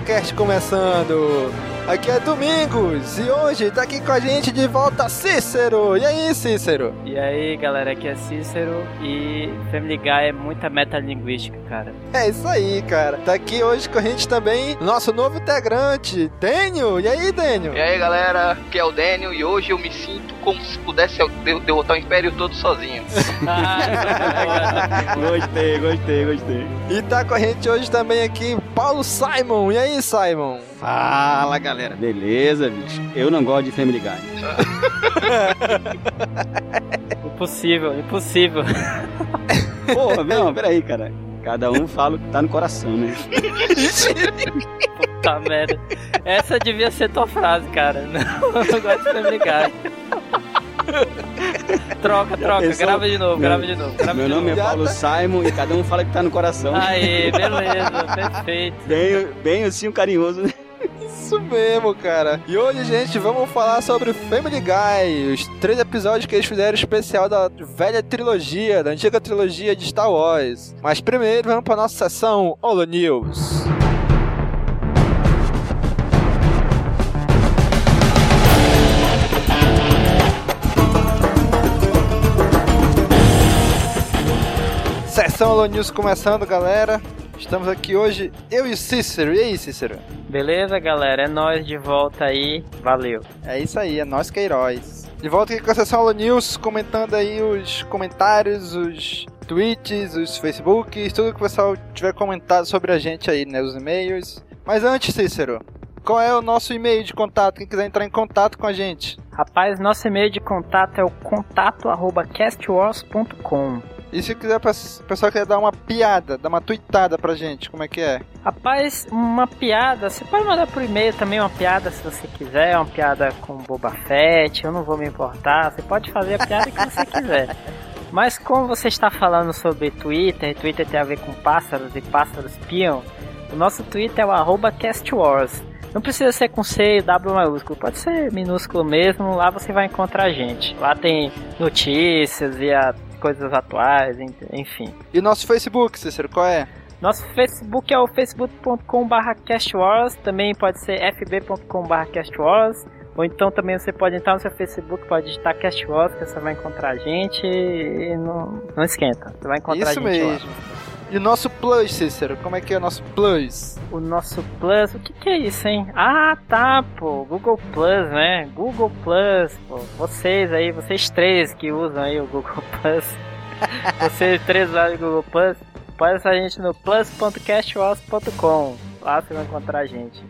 Caminocast começando! Aqui é Domingos e hoje tá aqui com a gente de volta Cícero! E aí, Cícero? E aí, galera, aqui é Cícero e Family Guy é muita metalinguística, cara. É isso aí, cara. Tá aqui hoje com a gente também nosso novo integrante, Dênio! E aí, Dênio? E aí galera, aqui é o Daniel e hoje eu me sinto como se pudesse de- derrotar o Império todo sozinho. Gostei, gostei, gostei. E tá com a gente hoje também aqui Paulo Simon! E aí, Simon? Fala galera, beleza, bicho? Eu não gosto de Family Guy. impossível, impossível. Porra, não, peraí, cara. Cada um fala o que tá no coração, né? Puta merda. Essa devia ser tua frase, cara. Não, eu não gosto de Family Guy. Troca, troca, pensou? grava de novo, Meu- grava de novo. Grava Meu de nome é novo. Paulo Simon e cada um fala que tá no coração. Aí, beleza, perfeito. Bem, bem assim, um carinhoso, né? Isso mesmo, cara. E hoje, gente, vamos falar sobre Family Guy, os três episódios que eles fizeram especial da velha trilogia, da antiga trilogia de Star Wars. Mas primeiro, vamos para nossa sessão Holo News. Sessão Holo News começando, galera. Estamos aqui hoje, eu e Cícero. E aí, Cícero? Beleza, galera? É nós de volta aí. Valeu. É isso aí, é nós que é heróis. De volta aqui com a sessão Holo News, comentando aí os comentários, os tweets, os facebooks, tudo que o pessoal tiver comentado sobre a gente aí, né? Os e-mails. Mas antes, Cícero, qual é o nosso e-mail de contato? Quem quiser entrar em contato com a gente. Rapaz, nosso e-mail de contato é o contato@castwars.com. E se quiser, o pessoal quiser dar uma piada, dar uma tweetada pra gente, como é que é? Rapaz, uma piada, você pode mandar por e-mail também uma piada se você quiser, uma piada com Boba Fett, eu não vou me importar, você pode fazer a piada que você quiser. Mas como você está falando sobre Twitter, e Twitter tem a ver com pássaros e pássaros piam, o nosso Twitter é o arroba castwars. Não precisa ser com C e W maiúsculo, pode ser minúsculo mesmo, lá você vai encontrar a gente. Lá tem notícias e a coisas atuais, en- enfim. E nosso Facebook, Cícero, qual é? Nosso Facebook é o facebook.com.br castwars, também pode ser fb.com.br castwars, ou então também você pode entrar no seu Facebook, pode digitar castwars, que você vai encontrar a gente e não, não esquenta, você vai encontrar Isso a gente lá. E o nosso Plus, Cícero, como é que é o nosso Plus? O nosso Plus, o que, que é isso, hein? Ah, tá, pô, Google Plus, né? Google Plus, pô, vocês aí, vocês três que usam aí o Google Plus, vocês três lá do Google Plus, pode acessar a gente no plus.castwars.com. Lá você vai encontrar a gente.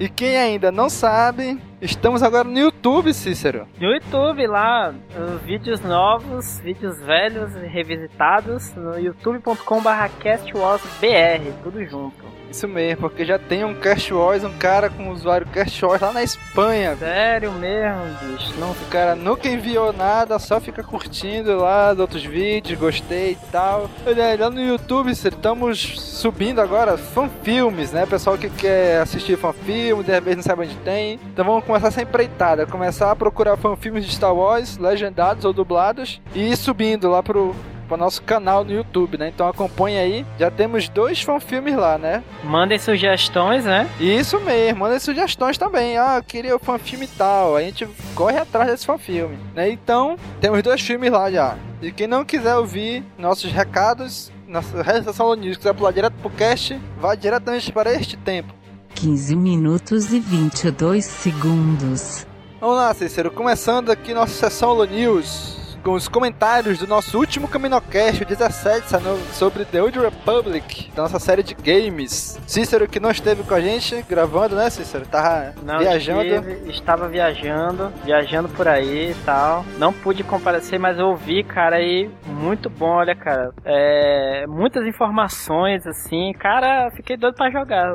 E quem ainda não sabe, estamos agora no YouTube, Cícero. No YouTube lá, os vídeos novos, vídeos velhos e revisitados no youtube.com.br castwarsbr, tudo junto. Isso mesmo, porque já tem um Cast Wars, um cara com o usuário Cast Wars lá na Espanha. Sério mesmo, bicho. Não O cara nunca enviou nada, só fica curtindo lá os outros vídeos, gostei e tal. Olha, lá no YouTube, estamos subindo agora fanfilmes, né? Pessoal que quer assistir fanfilme, de repente não sabe onde tem. Então vamos começar essa empreitada, começar a procurar fanfilmes de Star Wars, legendados ou dublados, e ir subindo lá pro, pro nosso canal no YouTube, né? Então acompanha aí. Já temos dois fanfilmes lá, né? Mandem sugestões, né? Isso mesmo, manda sugestões também. Ah, eu queria o fanfilme e tal. A gente corre atrás desse fanfilme, né? Então, temos dois filmes lá já. E quem não quiser ouvir nossos recados, nossa redação News, quiser pular direto pro cast, vá diretamente para este tempo. 15 minutos e 22 segundos. Vamos lá, Cícero, começando aqui nossa sessão Holo News. Com os comentários do nosso último Caminocast, o 17, saindo sobre The Old Republic, da nossa série de games. Cícero, que não esteve com a gente gravando, né, Cícero? Tava Não viajando. estive, estava viajando, viajando por aí e tal. Não pude comparecer, mas eu ouvi, cara, e muito bom, olha, cara. É, muitas informações, assim. Cara, fiquei doido pra jogar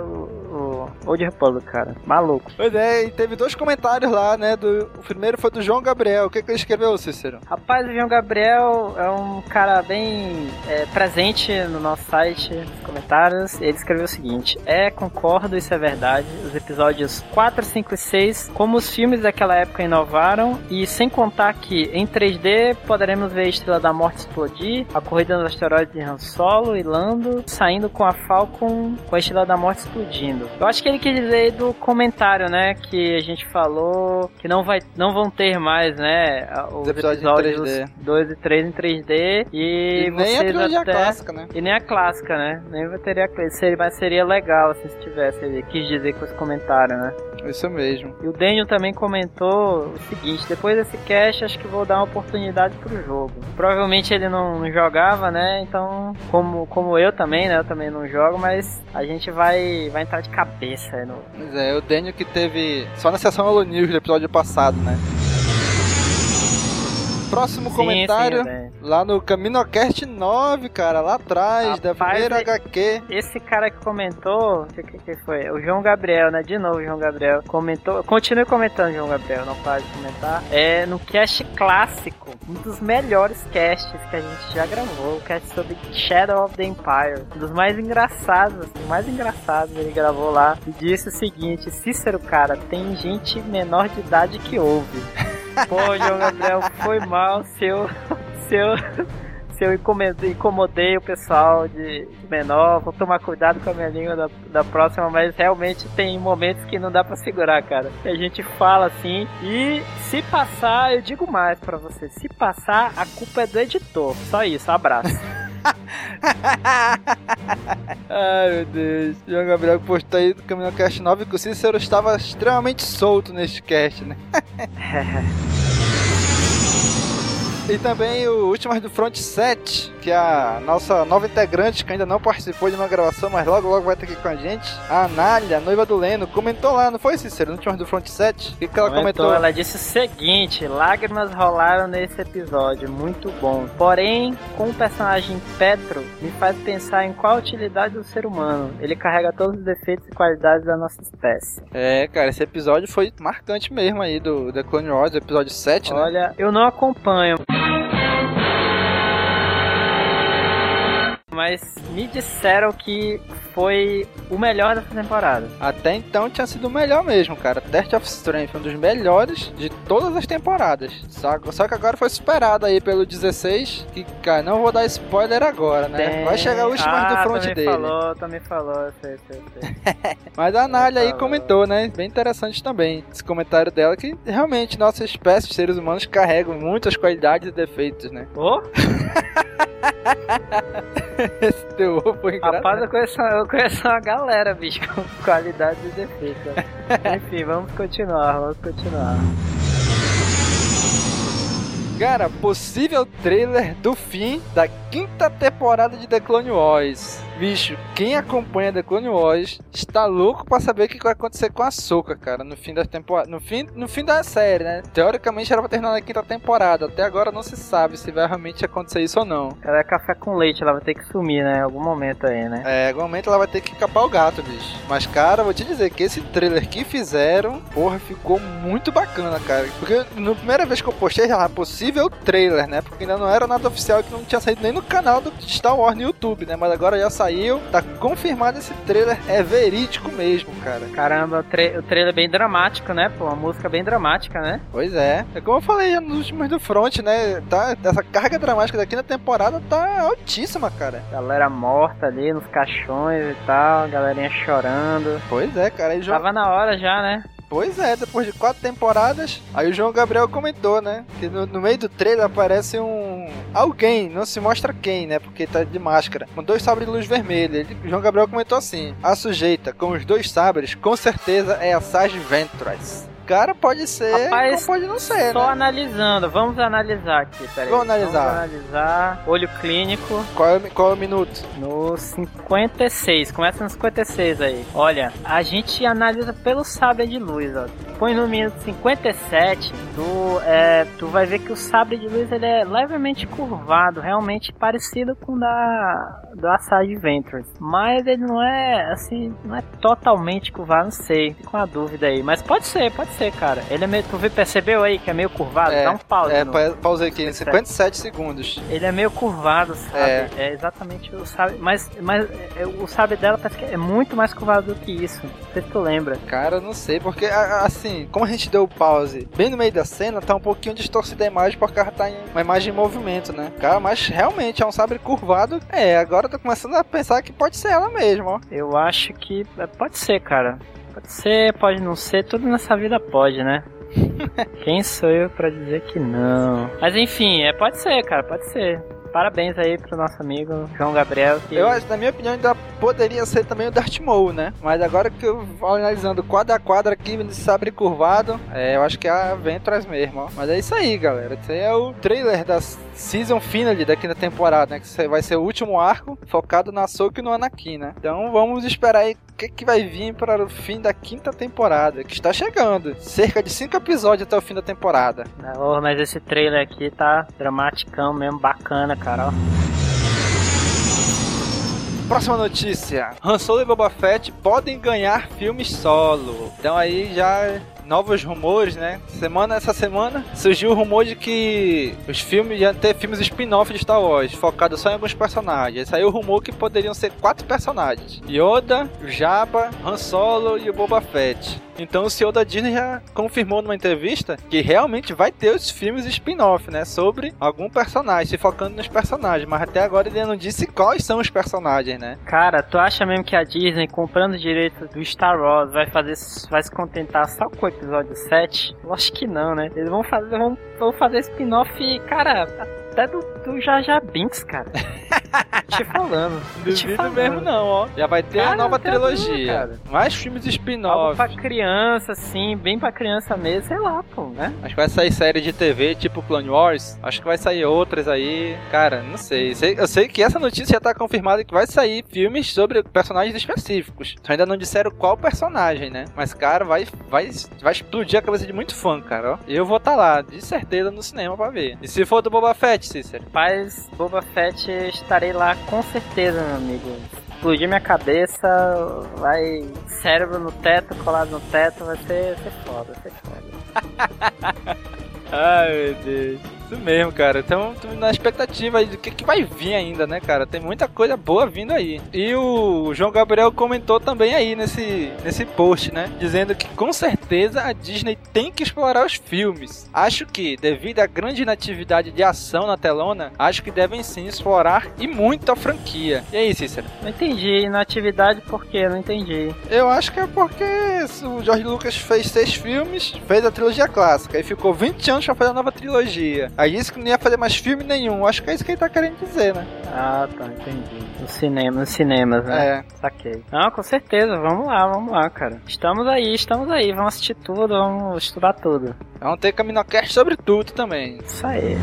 o, o Old Republic, cara. Maluco. Pois é, e teve dois comentários lá, né? Do, o primeiro foi do João Gabriel. O que, que ele escreveu, Cícero? Rapaz, o João Gabriel é um cara bem é, presente no nosso site, nos comentários. Ele escreveu o seguinte: É, concordo, isso é verdade. Os episódios 4, 5 e 6, como os filmes daquela época inovaram, e sem contar que em 3D poderemos ver a Estrela da Morte explodir, a corrida nos asteroides de Han Solo e Lando, saindo com a Falcon com a Estrela da Morte explodindo. Eu acho que ele quis dizer do comentário, né? Que a gente falou que não, vai, não vão ter mais, né? Os episódios episódios 3D. 2 e 3 em 3D. E, E, nem a trilogia até... clássica, né? E nem a clássica, né? Nem teria a clássica. Mas seria legal assim, se tivesse. Ele quis dizer com esse comentário, né? Isso mesmo. E o Daniel também comentou o seguinte: depois desse cast, acho que vou dar uma oportunidade pro jogo. Provavelmente ele não, jogava, né? Então, como, como eu também, né? Eu também não jogo, mas a gente vai, vai entrar de cabeça no. Pois é, o Daniel que teve só na sessão Halo News do episódio passado, né? Próximo Sim, comentário, sim, lá no CaminoCast 9, cara, lá atrás, da Rapaz, primeira e- HQ. Esse cara que comentou, o que, que foi? O João Gabriel, né? De novo, João Gabriel comentou. Continue comentando, João Gabriel, não pare de comentar. É no cast clássico, um dos melhores casts que a gente já gravou, o cast sobre Shadow of the Empire, um dos mais engraçados, assim, mais engraçados ele gravou lá e disse o seguinte: Cícero, cara, tem gente menor de idade que ouve. Pô, João Gabriel, foi mal se eu, se eu, se eu incomodei, o pessoal de menor, vou tomar cuidado com a minha língua da, da próxima, mas realmente tem momentos que não dá pra segurar, cara. A gente fala assim e se passar, eu digo mais pra você, se passar, a culpa é do editor. Só isso, abraço. Ai meu Deus, João Gabriel postou aí do CaminoCast 9 que o Cícero estava extremamente solto neste cast, né? E também o Últimas do Front 7, que é a nossa nova integrante que ainda não participou de uma gravação, mas logo logo vai estar aqui com a gente. A Anália, noiva do Leno, comentou lá, não foi, Cícero? No Últimas do Front 7? O que, que ela comentou? Ela disse o seguinte: lágrimas rolaram nesse episódio, muito bom. Porém, com o personagem Petro, me faz pensar em qual a utilidade do ser humano. Ele carrega todos os defeitos e qualidades da nossa espécie. É, cara, esse episódio foi marcante mesmo aí do The Clone Wars, episódio 7, né? Olha, eu não acompanho. Mas me disseram que foi o melhor dessa temporada. Até então tinha sido o melhor mesmo, cara. Test of Strength, um dos melhores de todas as temporadas. Só, só que agora foi superado aí pelo 16, que, cara, não vou dar spoiler agora, né? Tem- Vai chegar o último ah, do front também dele. falou, também falou, sei, sei, sei. Mas a Anália aí comentou, né? Bem interessante também esse comentário dela, que realmente nossa espécie, seres humanos, carregam muitas qualidades e defeitos, né? Ô, Esse teu ovo foi engraçado. rapaz, eu conheço, eu conheço uma galera, bicho, com qualidade e defeito. Enfim, vamos continuar, vamos continuar. Cara, possível trailer do fim da quinta temporada de The Clone Wars. Bicho, quem acompanha The Clone Wars está louco pra saber o que vai acontecer com a Soca, cara, no fim da temporada, no fim, no fim da série, né? Teoricamente era pra terminar na quinta temporada, até agora não se sabe se vai realmente acontecer isso ou não. Ela é café com leite, ela vai ter que sumir, né? Em algum momento aí, né? É, em algum momento ela vai ter que capar o gato, bicho. Mas, cara, vou te dizer que esse trailer que fizeram, porra, ficou muito bacana, cara. Porque na primeira vez que eu postei, já era possível trailer, né? Porque ainda não era nada oficial que não tinha saído nem no canal do Star Wars no YouTube, né? Mas agora já saiu, tá confirmado esse trailer, é verídico mesmo, cara. Caramba, o, tra- o trailer é bem dramático, né? Pô, uma música bem dramática, né? Pois é. É como eu falei já nos últimos do Front, né? Tá, essa carga dramática daqui na temporada tá altíssima, cara. Galera morta ali nos caixões e tal, galerinha chorando. Pois é, cara. Aí, João- Tava na hora já, né? Pois é, depois de quatro temporadas, aí o João Gabriel comentou, né? Que no, no meio do trailer aparece um. Alguém, não se mostra quem, né? Porque tá de máscara, com dois sabres de luz vermelha. Ele, João Gabriel comentou assim: A sujeita com os dois sabres, com certeza é a Sage Ventress. Cara, pode ser, Rapaz, pode não ser, Só né? analisando, vamos analisar aqui, peraí. Vamos analisar. Vamos analisar. Olho clínico Qual é, o- qual é o minuto? no 56. Começa no 56 aí. Olha, a gente analisa pelo sabre de luz, ó. Põe no minuto 57, tu, é, tu vai ver que o sabre de luz ele é levemente curvado, realmente parecido com o da do Assad Ventures. Mas ele não é assim, não é totalmente curvado, não sei. Fico com a dúvida aí. Mas pode ser, pode ser, cara. Ele é meio. Tu vê- percebeu aí que é meio curvado? É, Dá um pause. É, no- pa- pausei aqui, em 57 segundos. ele é meio curvado, sabe? É. É, exatamente o sabe, mas, mas é, o sabe dela parece que é muito mais curvado do que isso. Não sei se tu lembra. Cara, não sei, porque assim, como a gente deu pause bem no meio da cena, tá um pouquinho distorcida a imagem porque ela tá em uma imagem em movimento, né? Cara, mas realmente é um sabre curvado. É, agora eu tô começando a pensar que pode ser ela mesmo, ó. Eu acho que é, pode ser, cara. Pode ser, pode não ser, tudo nessa vida pode, né? Quem sou eu pra dizer que não? Mas enfim, é, pode ser, cara, pode ser. Parabéns aí pro nosso amigo João Gabriel. Que... Eu acho, na minha opinião, ainda poderia ser também o Darth Maul, né? Mas agora que eu vou analisando quadro a quadro aqui, nesse sabre curvado, é, eu acho que é a Ventress mesmo, ó. Mas é isso aí, galera. Esse é o trailer da season finale daqui da temporada, né? Que vai ser o último arco focado na Ahsoka e no Anakin, né? Então vamos esperar aí o que, que vai vir para o fim da quinta temporada, que está chegando. Cerca de cinco episódios até o fim da temporada. Oh, mas esse trailer aqui tá dramaticão mesmo, bacana, cara. Próxima notícia: Han Solo e Boba Fett podem ganhar filmes solo. Então aí já novos rumores, né? Semana essa semana surgiu o rumor de que os filmes iam ter filmes spin-off de Star Wars, focado só em alguns personagens. Aí saiu o rumor que poderiam ser quatro personagens: Yoda, Jabba, Han Solo e o Boba Fett. Então o CEO da Disney já confirmou numa entrevista que realmente vai ter os filmes spin-off, né? Sobre algum personagem, se focando nos personagens. Mas até agora ele não disse quais são os personagens, né? Cara, tu acha mesmo que a Disney, comprando direitos do Star Wars, vai fazer, vai se contentar só com episódio 7? Eu acho que não, né? Eles vão fazer, vão, vão fazer spin-off, cara, até do, do Jar Binks, cara. te falando. Te falando. mesmo não, ó. Já vai ter Cara, a nova trilogia. Mais filmes spin-off. pra criança, assim, bem pra criança mesmo, sei lá, pô, né? Acho que vai sair série de TV tipo Clone Wars. Acho que vai sair outras aí. Cara, não sei. Sei- Eu sei que essa notícia já tá confirmada que vai sair filmes sobre personagens específicos. Só ainda não disseram qual personagem, né? Mas, cara, vai, vai, vai explodir a cabeça de muito fã, cara. Ó. Eu vou estar lá, de certeza, no cinema pra ver. E se for do Boba Fett, Cícero? Rapaz, Boba Fett estarei lá com certeza, meu amigo. Explodir minha cabeça, vai cérebro no teto, colado no teto, vai ser, vai ser foda, vai ser foda. Ai, meu Deus. Isso mesmo, cara. Então, na expectativa aí do que, que vai vir ainda, né, cara? Tem muita coisa boa vindo aí. E o João Gabriel comentou também aí nesse, nesse post, né? Dizendo que com certeza a Disney tem que explorar os filmes. Acho que, devido à grande natividade de ação na telona, acho que devem sim explorar e muito a franquia. E aí, Cícero? Não entendi, na atividade por quê? Não entendi. Eu acho que é porque o George Lucas fez seis filmes, fez a trilogia clássica, e ficou 20 anos pra fazer a nova trilogia. Aí disse que não ia fazer mais filme nenhum. Acho que é isso que ele tá querendo dizer, né? Ah, tá, entendi. No cinema, nos cinemas, né? É. Saquei. Não, com certeza, vamos lá, vamos lá, cara. Estamos aí, estamos aí, vamos assistir tudo, vamos estudar tudo. Vamos ter Caminocast sobre tudo também. Isso aí.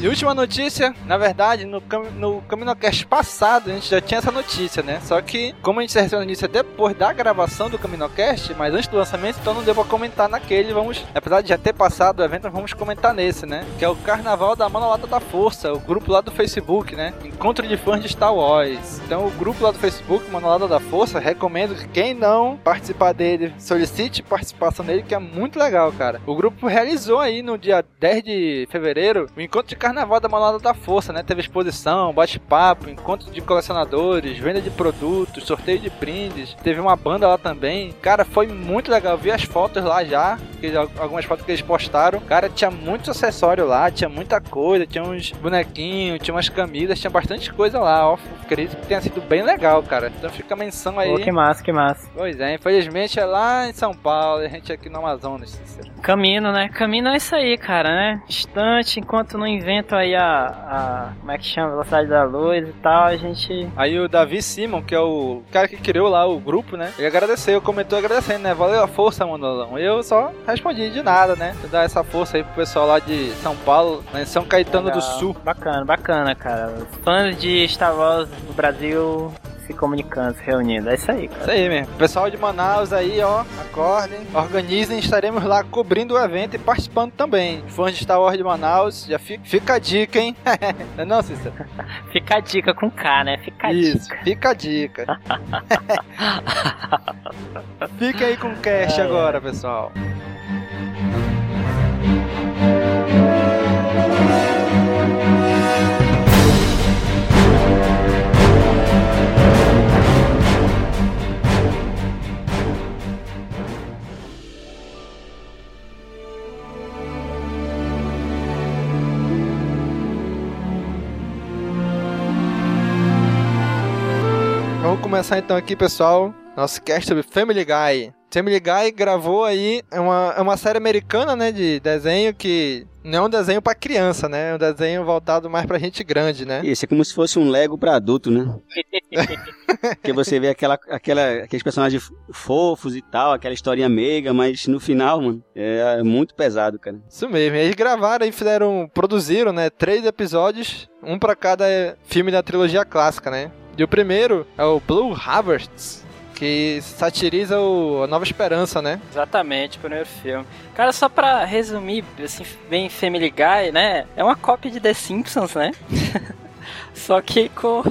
E última notícia, na verdade, no, cam no Caminocast passado a gente já tinha essa notícia, né? Só que, como a gente recebeu a notícia depois da gravação do Caminocast, mas antes do lançamento, então não pra comentar naquele, vamos... Apesar de já ter passado o evento, vamos comentar nesse, né? Que é o Carnaval da Manolata da Força, o grupo lá do Facebook, né? Encontro de fãs de Star Wars. Então o grupo lá do Facebook, Manolata da Força, recomendo que quem não participar dele, solicite participação dele, que é muito legal, cara. O grupo realizou aí no dia 10 de fevereiro o encontro de carnaval da Manolada da Força, né? Teve exposição, bate-papo, encontro de colecionadores, venda de produtos, sorteio de brindes. Teve uma banda lá também. Cara, foi muito legal. Eu vi as fotos lá já, algumas fotos que eles postaram. Cara, tinha muito acessório lá, tinha muita coisa, tinha uns bonequinhos, tinha umas camisas, tinha bastante coisa lá, ó. Acredito que tenha sido bem legal, cara. Então fica a menção aí. Pô, que massa, que massa. Pois é, infelizmente é lá em São Paulo, a gente aqui no Amazonas. Caminho, né? Caminho é isso aí, cara, né? Distante, enquanto não inventa atento aí a, a. Como é que chama? Velocidade da luz e tal, a gente. Aí o Davi Simon, que é o cara que criou lá o grupo, né? Ele agradeceu, comentou agradecendo, né? Valeu a força, Manolão. Eu só respondi de nada, né? Dar essa força aí pro pessoal lá de São Paulo, né? São Caetano Legal. do Sul. Bacana, bacana, cara. Os fãs de Star Wars no Brasil se comunicando, se reunindo. É isso aí, cara. Isso aí mesmo. Pessoal de Manaus aí, ó, acordem, organizem, estaremos lá cobrindo o evento e participando também. Fãs de Star Wars de Manaus, já fica, fica a dica, hein? não é não, Cícero? Fica a dica com K, né? Fica a Isso, dica. fica a dica. Fica aí com o cast Ai, agora, pessoal. Começar então aqui, pessoal. Nosso cast sobre Family Guy. Family Guy gravou aí é uma, é uma série americana, né, de desenho que não é um desenho pra criança, né? É um desenho voltado mais pra gente grande, né? Esse é como se fosse um Lego pra adulto, né? Porque você vê aquela, aquela, aqueles personagens fofos e tal, aquela historinha meiga, mas no final, mano, é muito pesado, cara. Isso mesmo. Eles gravaram e fizeram, produziram, né, três episódios, um pra cada filme da trilogia clássica, né? E o primeiro é o Blue Harvest, que satiriza o a Nova Esperança, né? Exatamente, o primeiro filme. Cara, só pra resumir, assim, bem Family Guy, né? É uma cópia de The Simpsons, né? só que com,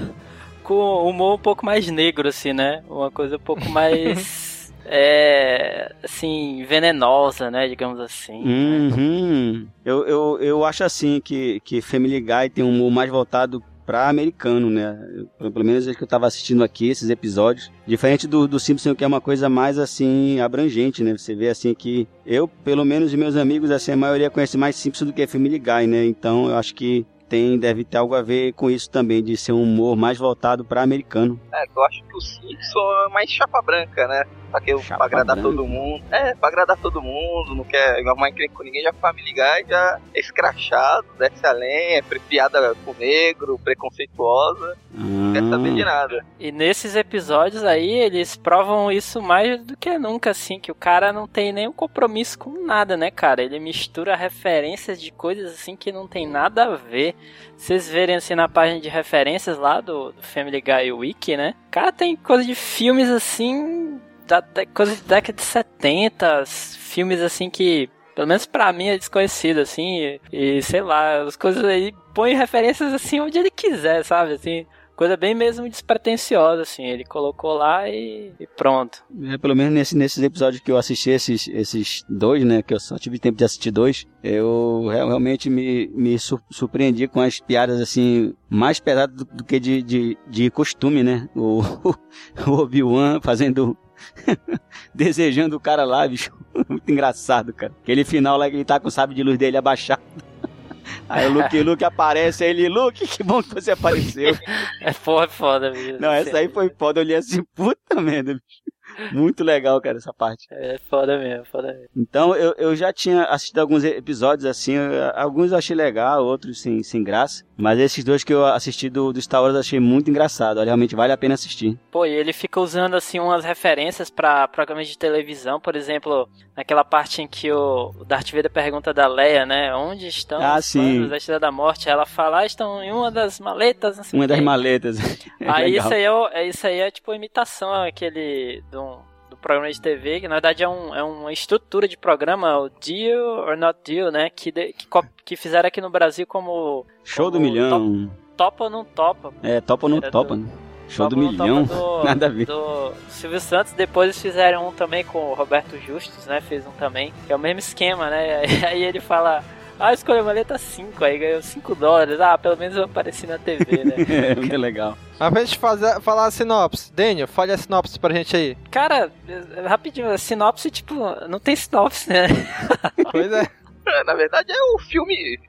com humor um pouco mais negro, assim, né? Uma coisa um pouco mais. é. assim, venenosa, né? Digamos assim. Uhum. Eu, eu, eu acho assim que, que Family Guy tem um humor mais voltado pra americano, né? Pelo menos desde que eu tava assistindo aqui esses episódios. Diferente do, do Simpson, que é uma coisa mais assim, abrangente, né? Você vê assim que eu, pelo menos meus amigos, assim, a maioria conhece mais Simpson do que Family Guy, né? Então eu acho que tem, deve ter algo a ver com isso também, de ser um humor mais voltado pra americano. É, eu acho que o Simpson é mais chapa branca, né? Pra, que, Chapa pra agradar branca. todo mundo. É, pra agradar todo mundo, não quer arrumar encrenca com ninguém, já Family Guy já é escrachado, desce a lenha, é piada com negro, preconceituosa, não quer saber de Ah, nada. E nesses episódios aí, eles provam isso mais do que nunca, assim, que o cara não tem nenhum compromisso com nada, né, cara? Ele mistura referências de coisas assim que não tem nada a ver. Vocês verem assim na página de referências lá do, do Family Guy Wiki, né? Cara, tem coisa de filmes assim. Da, da, coisa de década de 70, filmes assim que. Pelo menos pra mim é desconhecido, assim, e, e sei lá, as coisas aí põe referências assim onde ele quiser, sabe? Assim, Coisa bem mesmo despretensiosa, assim. Ele colocou lá e, e pronto. É, pelo menos nesse, nesses episódios que eu assisti, esses, esses dois, né? Que eu só tive tempo de assistir dois. Eu real- realmente me, me sur- surpreendi com as piadas, assim, mais pesadas do, do que de, de, de costume, né? O, o Obi-Wan fazendo. desejando o cara lá, bicho. Muito engraçado, cara. Aquele final lá que ele tá com o sabre de luz dele abaixado. Aí o Luke, Luke aparece, aí ele, Luke, que bom que você apareceu. É foda, é foda, bicho. Não, essa aí foi foda, eu olhei assim, puta merda, bicho. Muito legal, cara, essa parte. É foda mesmo, foda mesmo. Então, eu, eu já tinha assistido alguns episódios assim, alguns eu achei legal, outros sem, sem graça. Mas esses dois que eu assisti do, do Star Wars eu achei muito engraçado, realmente vale a pena assistir. Pô, e ele fica usando assim umas referências pra programas de televisão, por exemplo, naquela parte em que o Darth Vader pergunta da Leia, né? Onde estão Ah, os planos da Estrela da Morte? Ela fala, ah, estão em uma das maletas, não sei Uma das maletas. É Aí isso aí é, é- isso aí é tipo imitação aquele do, do programa de TV, que na verdade é, um, é uma estrutura de programa, o Deal or Not Deal, né? Que, de- que, que fizeram aqui no Brasil como Show do como milhão. Topa ou Não Topa. É, topa ou não topa, do- né? Show do milhão. Do- Nada a ver. do Silvio Santos, depois eles fizeram um também com o Roberto Justus, né? Fez um também, que é o mesmo esquema, né? Aí ele fala, ah, escolheu maleta 5, aí ganhou 5 dólares, ah, pelo menos eu apareci na TV, né? É, muito legal. Mas pra gente fazer, falar a sinopse. Daniel, fale a sinopse pra gente aí. Cara, é- rapidinho, a sinopse, tipo, não tem sinopse, né? Pois é. É, Na verdade, é o filme.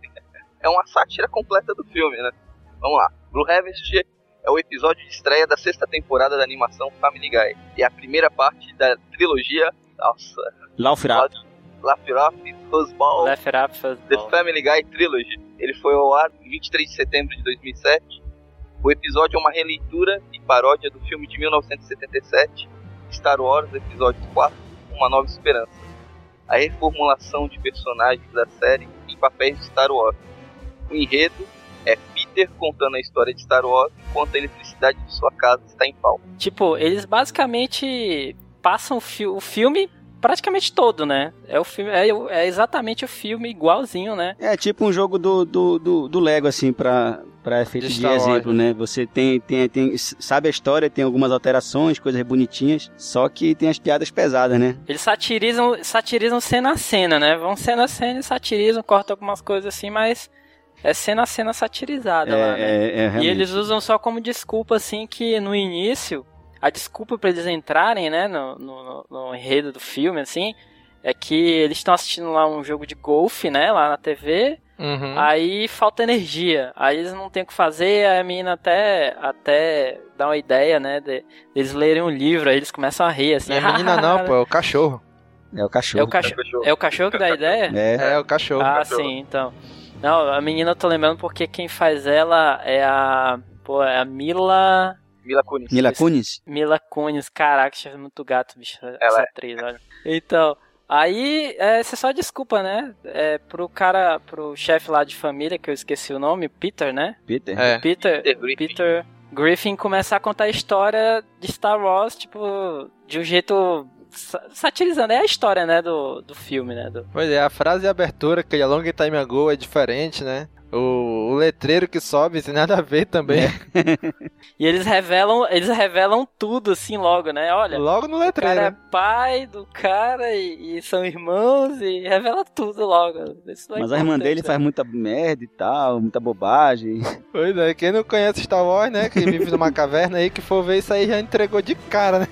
É uma sátira completa do filme, né? Vamos lá. Blue Harvest é o episódio de estreia da sexta temporada da animação Family Guy. E é a primeira parte da trilogia. Nossa, Laufra. Laugh It Off, Fuzzball, It Up, The Fuzzball. Family Guy Trilogy. Ele foi ao ar em 23 de setembro de 2007. O episódio é uma releitura e paródia do filme de 1977, Star Wars Episódio 4, Uma Nova Esperança. A reformulação de personagens da série em papéis de Star Wars. O enredo é Peter contando a história de Star Wars enquanto a eletricidade de sua casa está em falta. Tipo, eles basicamente passam o, fi- o filme praticamente todo, né? É o filme, é, é exatamente o filme igualzinho, né? É tipo um jogo do, do, do, do Lego, assim, pra, pra efeito De de, exemplo, né? Você tem, tem, tem, sabe a história, tem algumas alterações, coisas bonitinhas, só que tem as piadas pesadas, né? Eles satirizam, satirizam cena a cena, né? Vão cena a cena e satirizam, cortam algumas coisas assim, mas é cena a cena satirizada lá, né? É, é, é, E eles usam só como desculpa, assim, que no início, a desculpa pra eles entrarem, né, no, no, no enredo do filme, assim, é que eles estão assistindo lá um jogo de golfe, né, lá na TV, Uhum. aí falta energia, aí eles não tem o que fazer, aí a menina até, até dá uma ideia, né, de, eles lerem um livro, aí eles começam a rir, assim. Não é menina não, pô, é o cachorro. É o cachorro. É o, cacho... é o cachorro que dá a ideia? É. É, o cachorro. Ah, cachorro. sim, então. Não, a menina eu tô lembrando porque quem faz ela é a. Pô, é a Mila. Mila Kunis. Mila Kunis? Mila Kunis. Caraca, achei muito gato, bicho. Essa Ela é. atriz, olha. Então. Aí, é, você só desculpa, né? É, pro cara, pro chefe lá de família, que eu esqueci o nome, Peter, né? Peter? É. Peter, Peter Griffin. Peter Griffin começar a contar a história de Star Wars, tipo, de um jeito sa- satirizando. É a história, né, do, do filme, né? Do, Pois é, a frase de abertura, que é long time ago, é diferente, né? O letreiro que sobe tem nada a ver também. E eles revelam, eles revelam tudo assim logo, né? Olha, Logo no o letreiro. cara é né? pai do cara e, e são irmãos e revela tudo logo. Isso é Mas a irmã dele né? faz muita merda e tal, muita bobagem. Pois é, quem não conhece Star Wars, né? Que vive numa caverna aí, que for ver isso aí já entregou de cara, né?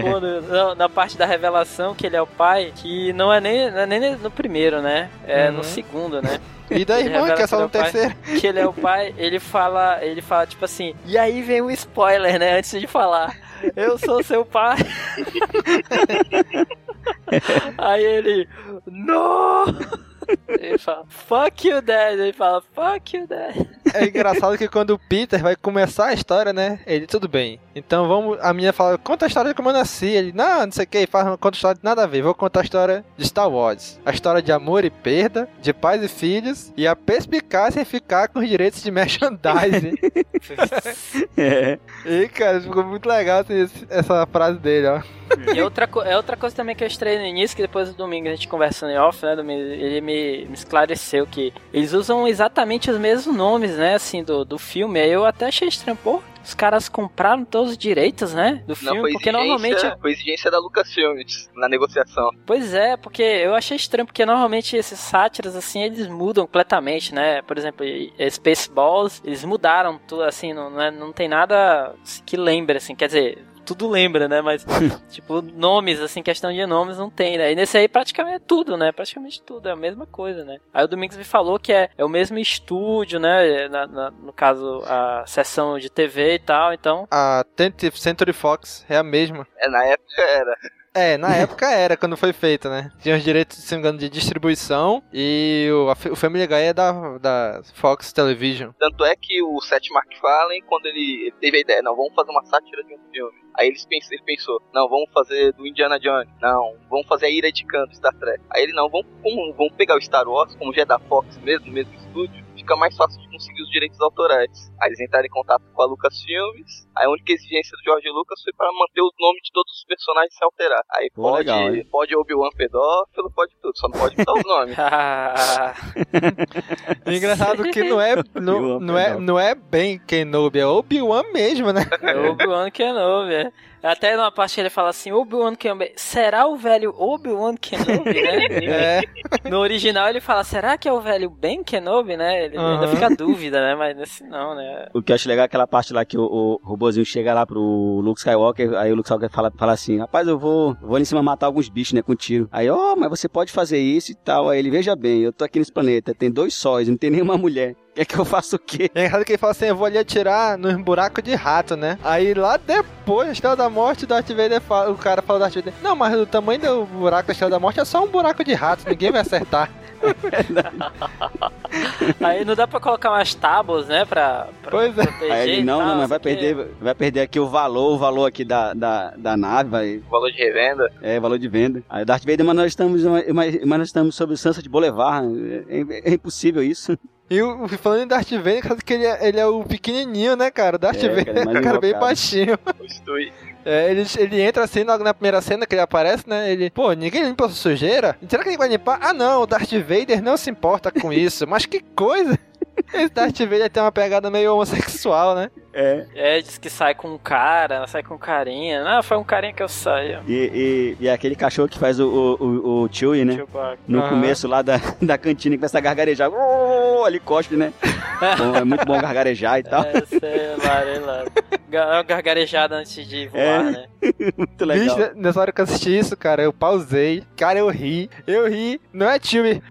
Pô, no- na, parte da revelação que ele é o pai, que não é nem, não é nem no primeiro, né? É Uhum. no segundo, né? E da irmã, que é só no é o pai. terceiro. Que ele é o pai, ele fala, ele fala tipo assim, e aí vem um spoiler, né? Antes de falar. Eu sou seu pai. aí ele. No! Ele fala, fuck you, dad. Ele fala, fuck you, dad. É engraçado que quando o Peter vai começar a história, né? Ele, tudo bem. Então vamos. A menina fala, conta a história de como eu nasci. Ele, não, não sei o que, faz, conta a história de nada a ver. Vou contar a história de Star Wars. A história de amor e perda, de pais e filhos, e a perspicácia em ficar com os direitos de merchandising. É. e, cara, ficou muito legal assim, essa frase dele, ó. E outra, co- é outra coisa também que eu estranhei no início, que depois do domingo a gente conversando em off, né, domingo, ele me, me esclareceu que eles usam exatamente os mesmos nomes, né, assim, do, do filme. Aí eu até achei estranho, pô, os caras compraram todos os direitos, né, do Não, filme, foi porque normalmente... foi exigência da Lucasfilmes na negociação. Pois é, porque eu achei estranho, porque normalmente esses sátiras, assim, eles mudam completamente, né, por exemplo, Spaceballs, eles mudaram tudo, assim, não, não, é- não tem nada que lembre, assim, quer dizer... Tudo lembra, né? Mas, tipo, nomes, assim, questão de nomes não tem, né? E nesse aí praticamente é tudo, né? Praticamente tudo, é a mesma coisa, né? Aí o Domingos me falou que é, é o mesmo estúdio, né? Na- na- no caso, a sessão de TV e tal, então. A 20th Century Fox é a mesma. É, na época era. É, na época era, quando foi feita, né? Tinha os direitos, se não me engano, de distribuição e o, a o Family Guy é da, da Fox Television. Tanto é que o Seth MacFarlane, quando ele, ele teve a ideia, não, vamos fazer uma sátira de um filme. Aí eles pens- ele pensou, não, vamos fazer do Indiana Jones. Não, vamos fazer a Ira de Khan do Star Trek. Aí ele, não, vamos, como- vamos pegar o Star Wars, como já é da Fox mesmo, mesmo estúdio, fica mais fácil de conseguir os direitos autorais. Aí eles entraram em contato com a Lucasfilmes, aí a única exigência do George Lucas foi para manter os nomes de todos os personagens sem alterar. Aí Pô, pode, legal, hein? pode Obi-Wan pedófilo, pode tudo, só não pode mudar os nomes. Engraçado que não é, não, não é, não é bem Kenobi, é Obi-Wan mesmo, né? É Obi-Wan Kenobi, é. Até numa parte ele fala assim, Obi-Wan Kenobi, será o velho Obi-Wan Kenobi, né? É, No original ele fala, será que é o velho Ben Kenobi, né? Ele ainda Aham. fica a dúvida, né? Mas nesse não, né? O que eu acho legal é aquela parte lá que o, o robozinho chega lá pro Luke Skywalker, aí o Luke Skywalker fala, fala assim, rapaz, eu vou, vou ali em cima matar alguns bichos, né, com tiro. Aí, ó, mas você pode fazer isso e tal. Aí ele, veja bem, eu tô aqui nesse planeta, tem dois sóis, não tem nenhuma mulher. Quer que eu faça o quê? É engraçado que ele fala assim, eu vou ali atirar nos buracos de rato, né? Aí lá depois, na Estrela da Morte, o Darth Vader fala, o cara fala do Darth Vader, não, mas o tamanho do buraco da Estrela da Morte é só um buraco de rato, ninguém vai acertar. Aí não dá pra colocar umas tábuas, né? Pra, pra Pois é. proteger. Aí ele, não, tal, não, mas vai perder, vai perder aqui o valor, o valor aqui da, da, da nave, vai, Valor de revenda. é valor de venda. Aí o Darth Vader, mas nós estamos, mas, mas nós estamos sob o Sunset Boulevard, é, é impossível isso. E o, falando em Darth Vader, engraçado que ele é, ele é o pequenininho, né, cara? O Darth É, Vader cara, é um cara bem baixinho. Stewie. É, ele, ele entra assim logo na primeira cena que ele aparece, né? Ele, pô, ninguém limpa a sujeira? Será que ele vai limpar? Ah, não, o Darth Vader não se importa com isso. Mas que coisa! Esse Darth Vader tem uma pegada meio homossexual, né? É. É, diz que sai com um cara, sai com um carinha. Não, foi um carinha que eu saio. E, e, e é aquele cachorro que faz o, o, o, o Chewie, né? Chewbacca. No Aham. começo lá da, da cantina que começa a gargarejar. Oh, ali cospe, né? Bom, é muito bom gargarejar e tal. É, sei lá, sei lá. Gargarejada antes de voar, É. né? Muito legal. Bicho, né, nessa hora que eu assisti isso, cara, eu pausei. Cara, eu ri. Eu ri. Não é time.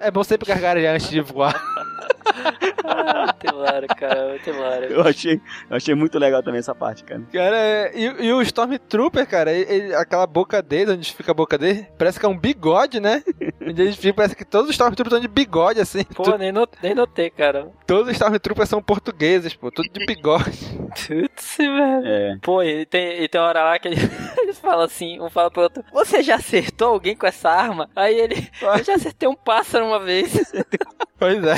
É bom sempre gargarejar antes de voar. Muito hilário, cara, muito hilário. Eu achei, eu achei muito legal também essa parte, cara. Cara, é- e, e o Stormtrooper, cara, ele- aquela boca dele, onde fica a boca dele, parece que é um bigode, né? Onde ele fica, parece que todos os Stormtroopers estão de bigode, assim. Pô, nem, not, nem notei, cara. Todos os Stormtroopers são portugueses, pô, tudo de bigode. Putz, velho. É. Pô, e tem, e tem uma hora lá que ele- eles falam assim, um fala pro outro, você já acertou alguém com essa arma? Aí ele, eu já acertei um pássaro uma vez. Pois é.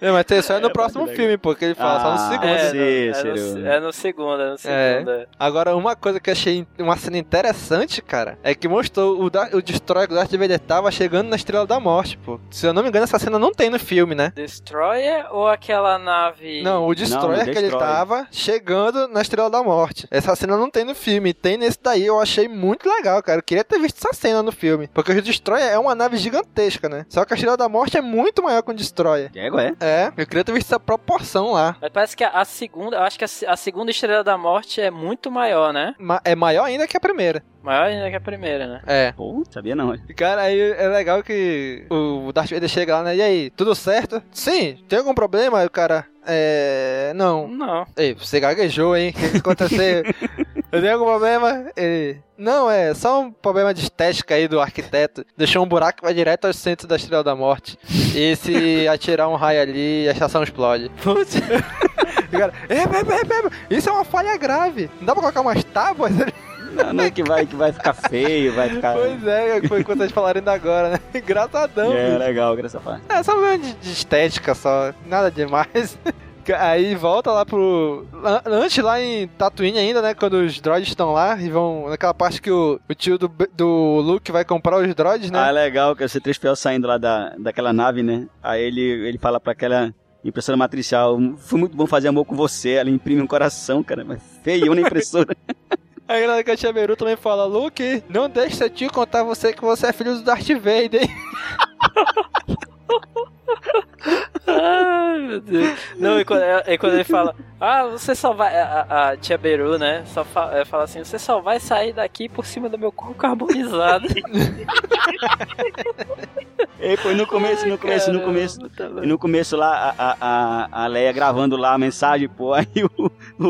É, mas isso é no É, próximo filme, pô, que ele fala só no Ah, segundo. É, Sim, no, é, Ciro. no, é no segundo, é no É. segundo. é. Agora, uma coisa que eu achei uma cena interessante, cara, é que mostrou o, da, o Destroyer do Darth Vader tava chegando na Estrela da Morte, pô. Se eu não me engano, essa cena não tem no filme, né? Destroyer ou aquela nave... Não, o Destroyer Não, o que ele Destroyer. tava chegando na Estrela da Morte. Essa cena não tem no filme, tem nesse daí. Eu achei muito legal, cara. Eu queria ter visto essa cena no filme. Porque o Destroyer é uma nave gigantesca, né? Só que a Estrela da Morte é muito maior que o Destroyer. É, é. É, eu queria ter visto essa proporção lá. Mas parece que a, a segunda, eu acho que a, a segunda Estrela da Morte é muito maior, né? Ma- é maior ainda que a primeira. Maior ainda que a primeira, né? É. Pô, sabia não. E, Cara, aí é legal que o Darth Vader chega lá, né? E aí, tudo certo? Sim, tem algum problema? Aí o cara, é. Não. Não. Ei, você gaguejou, hein? O que aconteceu? Eu tenho algum problema? Ele. Não, é só um problema de estética aí do arquiteto. Deixou um buraco que vai direto ao centro da Estrela da Morte. E se atirar um raio ali, a estação explode. Putz. Cara, é, é, é, isso é uma falha grave. Não dá pra colocar umas tábuas? Não, não é que vai, que vai ficar feio, vai ficar. Pois é, foi o que vocês falaram ainda agora, né? Engraçadão, É, bicho. legal, essa parte. É só um problema de, de estética só, nada demais. Aí volta lá pro. an- Antes lá em Tatooine ainda, né? Quando os droids estão lá e vão. Naquela parte que o, o tio do, do Luke vai comprar os droids, né? Ah, legal, que o C3PO saindo lá da, daquela nave, né? Aí ele, ele fala pra aquela impressora matricial, foi muito bom fazer amor com você, ela imprime um coração, cara, mas feio na impressora. Aí na Katia Beru também fala: Luke, não deixe seu tio contar você que você é filho do Darth Vader. Ai, meu Deus. Não, e quando, e quando ele fala, ah, você só vai. A, a tia Beru, né? Só fa- é, fala assim: você só vai sair daqui por cima do meu corpo carbonizado. E foi no começo, no começo, no começo. tá E no começo lá, a, a, a- a Leia gravando lá a mensagem, pô, aí o, o,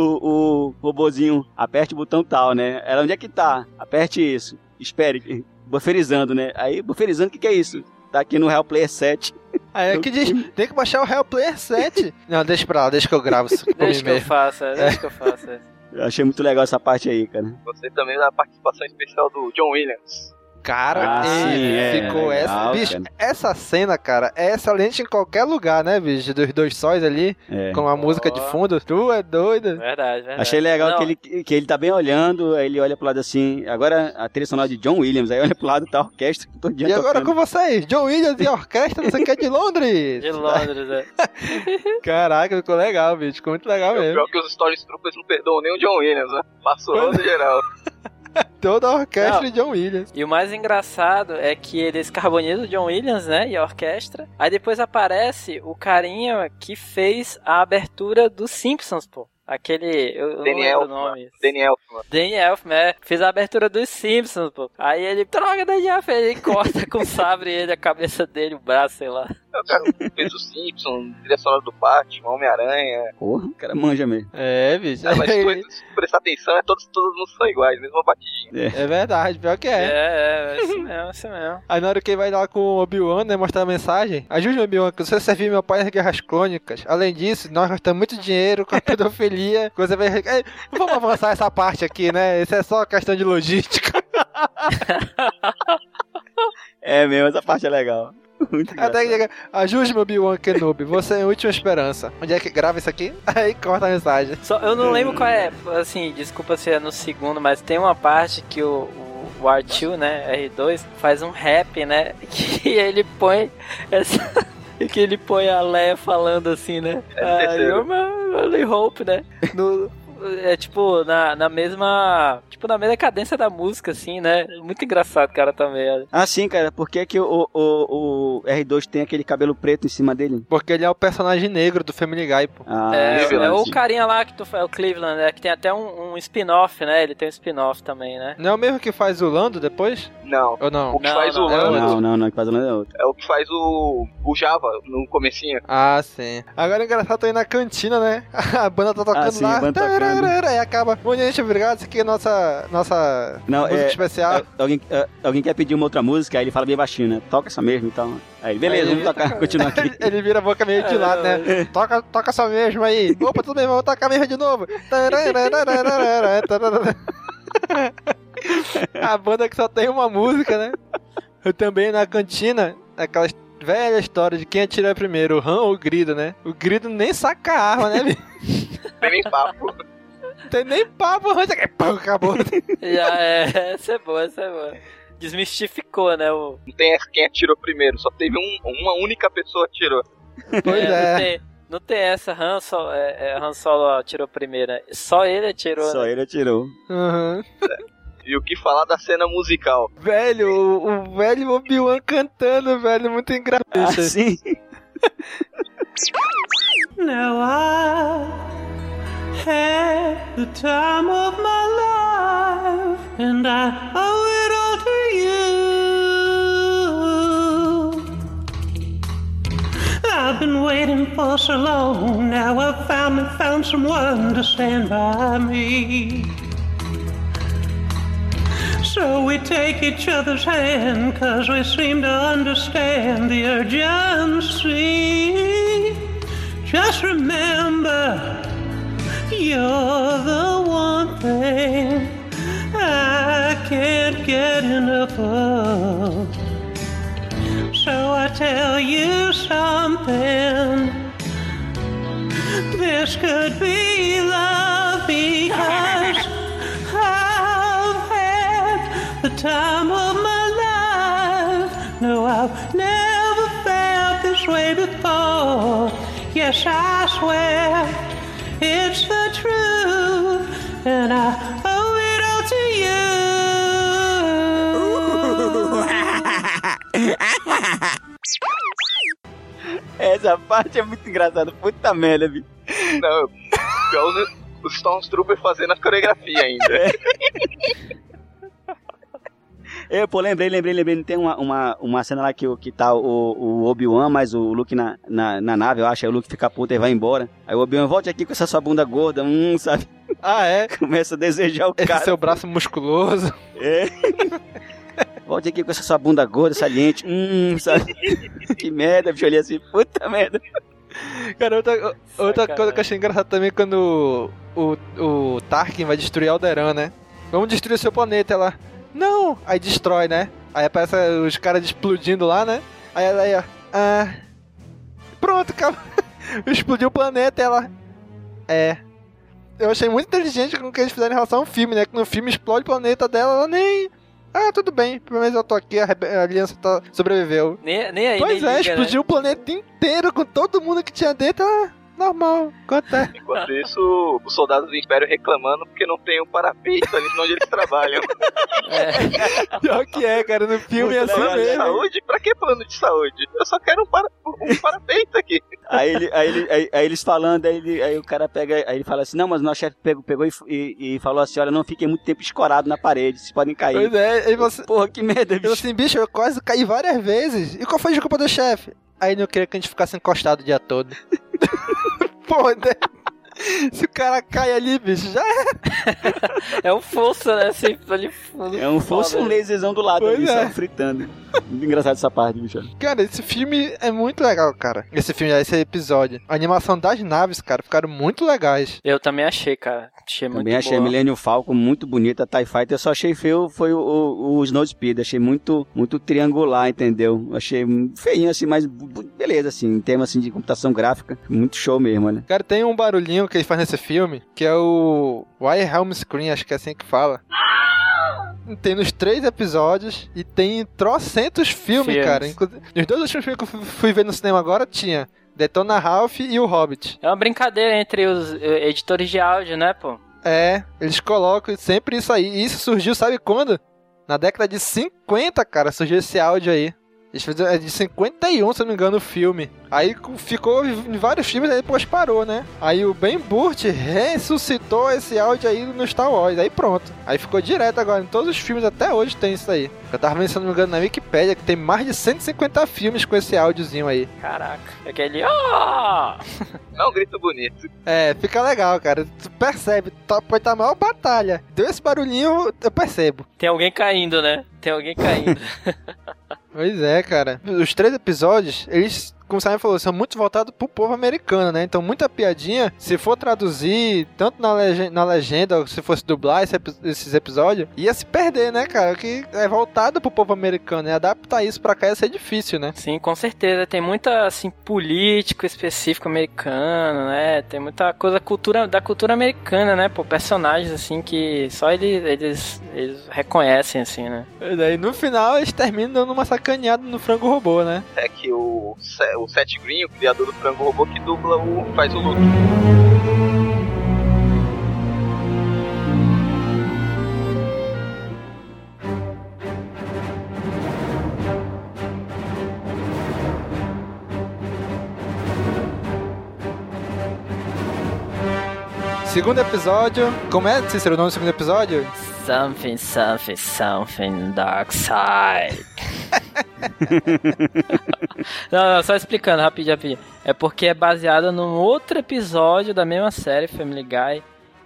o robozinho, aperte o botão tal, né? Ela, onde é que tá? Aperte isso. Espere, buferizando, né? Aí, buferizando, o que que é isso? Tá aqui no Real Player 7. Aí aqui diz: tem que baixar o Real Player 7. Não, deixa pra lá, deixa que eu gravo isso por Deixa mim que eu mesmo. faça, deixa que eu faça. Eu achei muito legal essa parte aí, cara. Gostei também da participação especial do John Williams. Cara, Ah, sim, é, ficou legal, essa. Bicho, cara. essa cena, cara, é excelente em qualquer lugar, né, bicho? Dos dois sóis ali, É. com a música de fundo. Tu é doido. Verdade, verdade. Achei legal Não, que ele, que ele tá bem olhando, aí ele olha pro lado assim, agora a trilha sonora de John Williams, aí olha pro lado tá a orquestra todo dia E agora tocando. com vocês, John Williams e a orquestra, não sei o que, de Londres. De Londres, é. Caraca, ficou legal, bicho. Ficou muito legal É o mesmo. pior que os Stormtroopers não perdoam nem o John Williams, né? Passou geral. Toda a orquestra Não. de John Williams. E o mais engraçado é que eles carbonizam o John Williams, né? E a orquestra. Aí depois aparece o carinha que fez a abertura dos Simpsons, pô. Aquele. Eu, eu não lembro o nome. Danny Elfman. Danny Elfman, é, fez a abertura dos Simpsons, pô. Aí ele, droga, Elfman, ele corta com o sabre ele, a cabeça dele, o braço, sei lá. O cara fez o Simpson, trilha sonora do Batman, Homem-Aranha. Porra, o cara manja mesmo. É, bicho. Ah, mas se tu- se prestar atenção, é todos, todas não são iguais, mesma batidinha. É verdade, pior que É, é. é, é, isso mesmo, é isso mesmo. Aí na hora que ele vai lá com o Obi-Wan, né, mostrar a mensagem, ajude Obi-Wan, que você serviu meu pai nas guerras clônicas. Além disso, nós gastamos muito dinheiro com a pedofilia. Você vai... Ei, vamos avançar essa parte aqui, né? Isso é só questão de logística. É mesmo, essa parte é legal. Até que chega, ajude-me Obi-Wan Kenobi, você é a última esperança. Onde é que grava isso aqui? Aí corta a mensagem. Só, eu não lembro qual é, assim, desculpa se é no segundo, mas tem uma parte que o, o, o R2, né, R2, faz um rap, né, que ele põe essa... Que ele põe a Leia falando assim, né? É Ah. You're my only hope, né? No, é tipo, na, na mesma. Tipo, na mesma cadência da música, assim, né? Muito engraçado, cara, também. olha. Ah, sim, cara. Por que, que o, o, o R2 tem aquele cabelo preto em cima dele? Porque ele é o personagem negro do Family Guy, pô. Ah, É, Cleveland, é o carinha lá que tu fala, o Cleveland, né? Que tem até um, um spin-off, né? Ele tem um spin-off também, né? Não é o mesmo que faz o Lando depois? Não. Ou não? O que Não, faz não, o é Lando Não, não, não, que faz o Lando é outro. é o que faz o, o Java no comecinho. Ah, sim. Agora é engraçado tá aí na cantina, né? A banda tá tocando Ah, sim, lá. a banda tocando. Aí acaba. Bom, gente, obrigado. Isso aqui é nossa, nossa Não, música é- especial. É, alguém, é, alguém quer pedir uma outra música, aí ele fala bem baixinho, né? Toca essa mesmo e tal. Aí, beleza, Aí vamos ele- tocar, continuar aqui. Ele vira a boca meio de lado, né? Toca, toca essa mesma aí. Opa, tudo bem, vamos tocar mesmo de novo. A banda que só tem uma música, né? Eu também na cantina, aquela velha história de quem atira primeiro, o Han ou o Grido, né? O Grido nem saca a arma, né? bicho? Nem papo. Não tem nem papo. Pum, acabou. Já é, essa é boa, essa é boa. Desmistificou, né? O... Não tem essa quem atirou primeiro, só teve um, uma única pessoa que atirou. Pois Não é. tem, não tem essa, Han Solo, é, é, Han Solo atirou primeiro, né? Só ele atirou, Só né? ele atirou. Uhum. E o que falar da cena musical? Velho, o, o velho Obi-Wan cantando, velho, muito engraçado. Ah, sim. Now I had the time of my life, and I owe it all to you. I've been waiting for so long, now I've finally found someone to stand by me. So we take each other's hand, cause we seem to understand the urgency. Just remember, you're the one thing I can't get enough of. So I tell you something. This could be love because I've had the time of my life. No, I've never felt this way before. Yes, I swear Essa parte é muito engraçada. Puta merda, bicho. Não, pior os, os Stormtroopers fazendo a coreografia ainda. Eu, pô, lembrei, lembrei, lembrei. Tem uma, uma, uma cena lá que, o- que tá o, o Obi-Wan, mas o Luke na, na, na nave, eu acho. Aí o Luke fica puto e vai embora. Aí o Obi-Wan, volte aqui com essa sua bunda gorda, hum, sabe? Ah, é? Começa a desejar o Esse cara. seu braço musculoso. É. Volte aqui com essa sua bunda gorda, saliente, hum, sabe? que merda, bicho, olhei assim, puta merda. Cara, outra, outra coisa que eu achei engraçado também é quando o, o, o Tarkin vai destruir Alderaan, né? Vamos destruir seu planeta lá. Não! Aí destrói, né? Aí aparece os caras explodindo lá, né? Aí ela aí, ó. Ah. Pronto, acabou. Explodiu o planeta ela. É. Eu achei muito inteligente com o que eles fizeram em relação ao filme, né? Que no filme explode o planeta dela, ela nem. Ah, tudo bem, pelo menos eu tô aqui, a, a aliança tá, sobreviveu. Nem, nem aí, Pois nem é, liga, explodiu o planeta inteiro com todo mundo que tinha dentro. Ah, normal, acontece. Enquanto isso, os soldados do Império reclamando porque não tem um parapeito ali onde eles trabalham. Pior que é, cara, no filme é assim Plano de mesmo. saúde? Pra que plano de saúde? Eu só quero um, para... um parapeito aqui. Aí, ele, aí, ele- aí- aí eles falando, aí, ele- aí o cara pega, aí ele fala assim, não, mas o nosso chefe pegou, pegou e, e- e falou assim, olha, não fiquem muito tempo escorado na parede, vocês podem cair. Pois é, aí você... Porra, que merda, Eu bicho. assim, bicho, eu quase caí várias vezes. E qual foi a desculpa do chefe? Aí não queria que a gente ficasse encostado o dia todo. Pô, né? Se o cara cai ali, bicho, já é. É um fosso, né? Assim, ali fundo. É um fosse um laserzão do lado Pois ali, é. só fritando. Muito engraçado essa parte, bicho. Cara, esse filme é muito legal, cara. Esse filme, esse episódio. A animação das naves, cara, ficaram muito legais. Eu também achei, cara. Achei muito Também achei a boa. Millennium Falcon muito bonita, a TIE Fighter. Eu só achei feio foi o, o, o Snowspeed. Achei muito, muito triangular, entendeu? Achei feinho assim, mas beleza, assim, em termos assim, de computação gráfica. Muito show mesmo, né? Cara, tem um barulhinho que ele faz nesse filme, que é o Wilhelm Scream, acho que é assim que fala. Tem nos três episódios e tem trocentos filmes, Filmes. cara. Inclusive, nos dois últimos filmes que eu fui- fui ver no cinema agora tinha Detona Ralph e o Hobbit. É uma brincadeira entre os eh, editores de áudio, né, pô? É, eles colocam sempre isso aí. E isso surgiu, sabe quando? Na década de 50, cara, surgiu esse áudio aí. Eles fizeram, é de 51, se eu não me engano, o filme. Aí ficou em vários filmes, aí depois parou, né? Aí o Ben Burt ressuscitou esse áudio aí no Star Wars. Aí pronto. Aí ficou direto agora. Em todos os filmes até hoje tem isso aí. Eu tava vendo, se eu não me engano, na Wikipedia, que tem mais de 150 filmes com esse áudiozinho aí. Caraca. Aquele. Oh! É um grito bonito. É, fica legal, cara. Tu percebe, tá, pode estar a maior batalha. Deu esse barulhinho, eu percebo. Tem alguém caindo, né? Tem alguém caindo. Pois é, cara. Os três episódios, eles, como o Simon falou, são muito voltados pro povo americano, né? Então, muita piadinha, se for traduzir, tanto na, lege- na legenda, ou se fosse dublar esse esses episódios, ia se perder, né, cara? Que é voltado pro povo americano, e adaptar isso pra cá ia ser difícil, né? Sim, com certeza. Tem muita, assim, político específico americano, né? Tem muita coisa cultura, da cultura americana, né? Pô, personagens, assim, que só eles, eles, eles reconhecem, assim, né? E daí, no final, eles terminam dando uma sacaneada no frango robô, né? É que o, Se- o Seth Green, o criador do frango robô, que dubla o. faz o Luke. Segundo episódio, como é, Cícero, o nome do segundo episódio? Something, something, something dark side. não, não, só explicando rapidinho, rapidinho. É porque é baseada num outro episódio da mesma série, Family Guy,